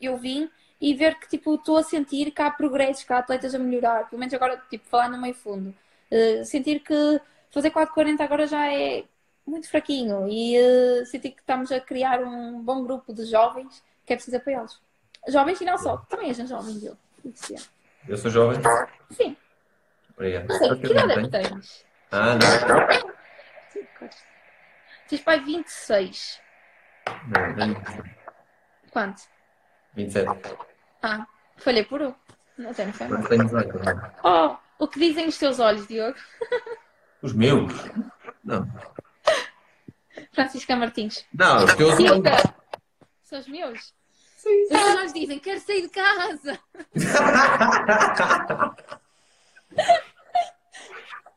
eu vim e ver que, tipo, estou a sentir que há progressos, que há atletas a melhorar. Pelo menos agora, tipo, falar no meio fundo. Eh, sentir que fazer 440 agora já é muito fraquinho e eh, sentir que estamos a criar um bom grupo de jovens que é preciso apoiá-los. Jovens e não só, também és um jovem, eu. Eu sou jovem. Sim, Obrigado. não Sabe que idade não é que tens? Ah, não. Sim. Tens pai 26. Não, tenho Quanto? 27. Ah, falhei por um. Não tenho fé. Mas tenho 18. não. Oh, o que dizem os teus olhos, Diogo? Os meus? Não. Francisca Martins. Não, os teus olhos. São os meus? Sim. Os olhos dizem, quero sair de casa.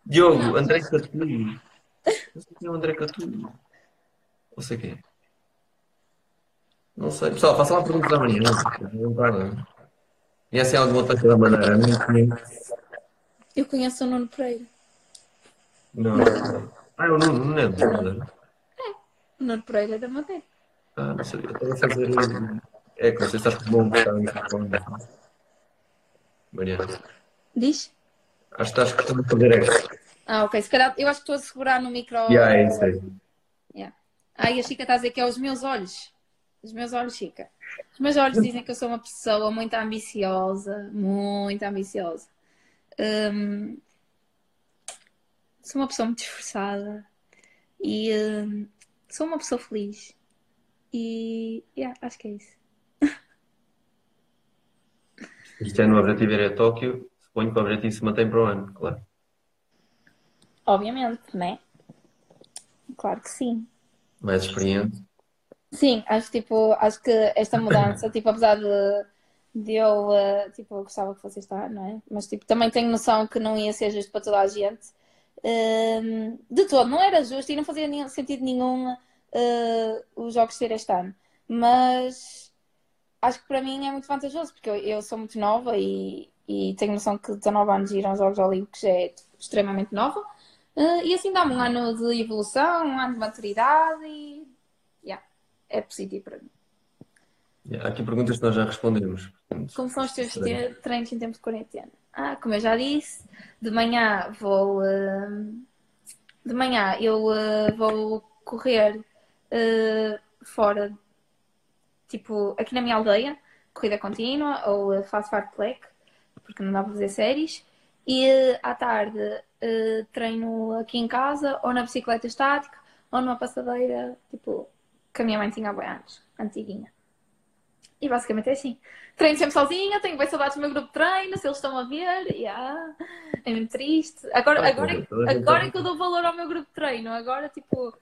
Diogo, André Catulo. Eu sei quem é o André Catulo. Não sei quem é. Não sei. Pessoal, façam lá perguntas amanhã. Não para. Conhecem alguma outra da Madeira? Não conheço. Eu conheço o Nuno Pereira. Não. Ah, eu não, não lembro. Madeira. O Nuno Pereira é da Madeira. Ah, não sabia. Estava a fazer. É, que sei se estás com bom buscar o microfone. Mariana. Diz? Acho que estás de fazer extra. Ah, ok. Se calhar eu acho que estou a segurar no micro. Yeah, é isso aí. Ah, e a Chica está a dizer que é os meus olhos. Os meus olhos, Chica. Os meus olhos dizem que eu sou uma pessoa muito ambiciosa. Muito ambiciosa. Hum, sou uma pessoa muito esforçada. E hum, sou uma pessoa feliz. E yeah, acho que é isso. Este ano o objetivo era Tóquio. Suponho que o objetivo se mantém para o ano, claro. Obviamente, né? Claro que sim. Mais experiente. Sim, acho tipo, acho que esta mudança, tipo, apesar de, de eu, eh, tipo, eu gostava que fosse este ano, não é? Mas tipo, também tenho noção que não ia ser justo para toda a gente. Ehm, de todo, não era justo e não fazia nenhum- sentido nenhum eh, os jogos ser este ano. Mas acho que para mim é muito vantajoso, porque eu, eu sou muito nova e, e tenho noção que 19 anos ir aos Jogos Olímpicos é extremamente nova. Eh, e assim dá-me um ano de evolução, um ano de maturidade e yeah, é positivo para mim. Há aqui perguntas que nós já respondemos. Como são os teus treinos em tempo de quarentena? Ah, como eu já disse, de manhã vou. hum, de manhã eu uh, vou correr uh, fora, tipo, aqui na minha aldeia, corrida contínua, ou uh, faço fartlek, porque não dá para fazer séries. E uh, à tarde uh, treino aqui em casa, ou na bicicleta estática, ou numa passadeira, tipo, que a minha mãe tinha há anos, antiguinha. E basicamente é assim. Treino sempre sozinha, tenho bem saudades do meu grupo de treino, se eles estão a ver, yeah. é mesmo triste. Agora, agora, é agora é que eu dou valor ao meu grupo de treino, agora tipo,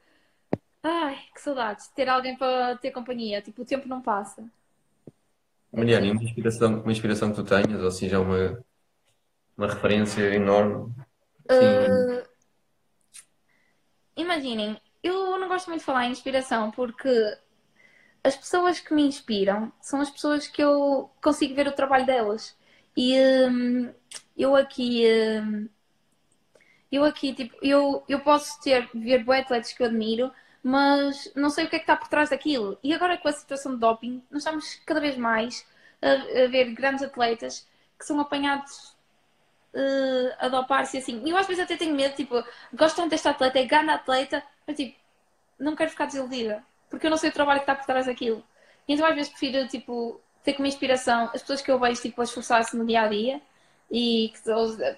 ai, que saudades, ter alguém para ter companhia, tipo, o tempo não passa. Mariana, uma inspiração, uma inspiração que tu tenhas, ou seja, uma, uma referência enorme? Uh, imaginem, eu não gosto muito de falar em inspiração porque as pessoas que me inspiram são as pessoas que eu consigo ver o trabalho delas. E hum, eu aqui. Hum, eu aqui, tipo, eu, eu posso ter, ver boas atletas que eu admiro, mas não sei o que é que está por trás daquilo. E agora com a situação de doping, nós estamos cada vez mais a, ver grandes atletas que são apanhados uh, a dopar-se assim. E eu às vezes até tenho medo, tipo, gosto tanto desta atleta, é grande atleta, mas tipo, não quero ficar desiludida porque eu não sei o trabalho que está por trás daquilo. E então às vezes prefiro, tipo, ter como inspiração as pessoas que eu vejo, tipo, a esforçar-se no dia a dia e que os, uh,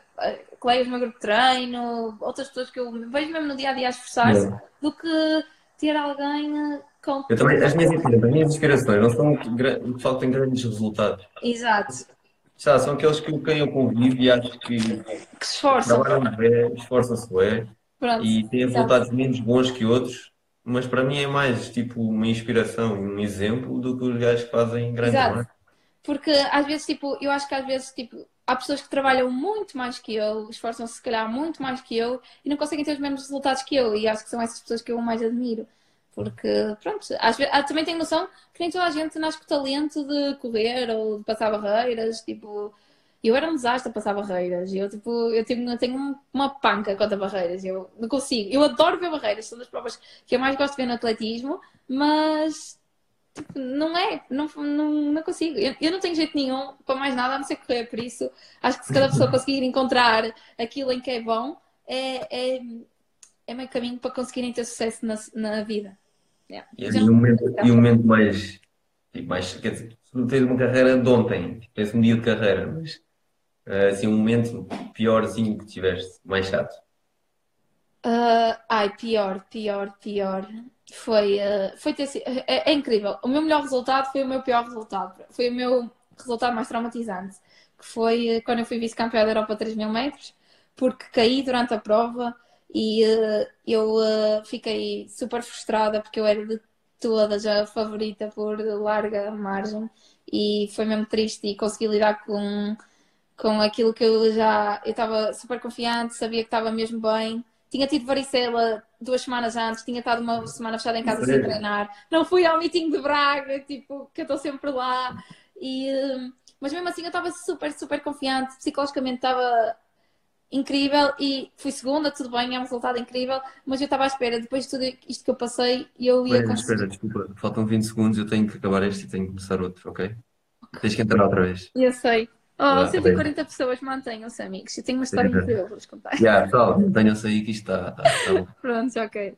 colegas do meu grupo de treino, outras pessoas que eu vejo mesmo no dia a dia a esforçar-se, do que ter alguém uh, com. Eu também, as minhas, as minhas inspirações não são o pessoal que tem grandes resultados. Exato. São aqueles que quem eu convivo e acho que, que se esforçam. esforçam-se, é, e têm resultados menos bons que outros mas para mim é mais tipo uma inspiração e um exemplo do que os gajos que fazem grandes Exato. Porque às vezes, tipo, eu acho que às vezes, tipo, há pessoas que trabalham muito mais que eu, esforçam-se se calhar muito mais que eu e não conseguem ter os mesmos resultados que eu. E acho que são essas pessoas que eu mais admiro. Porque, pronto, às vezes, também tenho noção que nem toda a gente nasce com o talento de correr ou de passar barreiras, tipo, eu era um desastre a passar barreiras. Eu, tipo, eu tenho, eu tenho uma panca contra barreiras. Eu não consigo. Eu adoro ver barreiras, são das provas que eu mais gosto de ver no atletismo, mas tipo, não é, não, não, não consigo. Eu, eu, não tenho jeito nenhum para mais nada a não ser correr. Por isso, acho que se cada pessoa conseguir encontrar aquilo em que é bom, é, é, é meio caminho para conseguirem ter sucesso na, na vida. Yeah. E, e, um momento, e momento mais, tipo, mais, quer dizer, não tens uma carreira de ontem, tens um dia de carreira, mas uh, assim, um momento piorzinho que tiveste, mais chato? Uh, ai, pior, pior, pior. Foi, uh, foi ter sido, é, é, incrível. O meu melhor resultado foi o meu pior resultado. Foi o meu resultado mais traumatizante. Que foi uh, quando eu fui vice-campeã da Europa 3 mil metros, porque caí durante a prova e uh, eu fiquei super frustrada porque eu era de todas a favorita por larga margem e foi mesmo triste e consegui lidar com com aquilo que eu já eu estava super confiante, sabia que estava mesmo bem. Tinha tido varicela duas semanas antes, tinha estado uma semana fechada em casa sem treinar. Não fui ao meeting de Braga, tipo, que eu estou sempre lá. E, mas mesmo assim eu estava super, super confiante, psicologicamente estava incrível e fui segunda, tudo bem, é um resultado incrível, mas eu estava à espera, depois de tudo isto que eu passei, eu ia Bem, conseguir. Espera, desculpa, faltam 20 segundos, eu tenho que acabar este e tenho que começar outro, ok? okay. Tens que entrar outra vez. Eu sei. Oh, ah, 140 bem. pessoas, mantenham-se, amigos. Eu tenho uma história incrível para vos contar. Já, yeah, mantenham-se aí que isto está. Tá, tá Pronto, ok.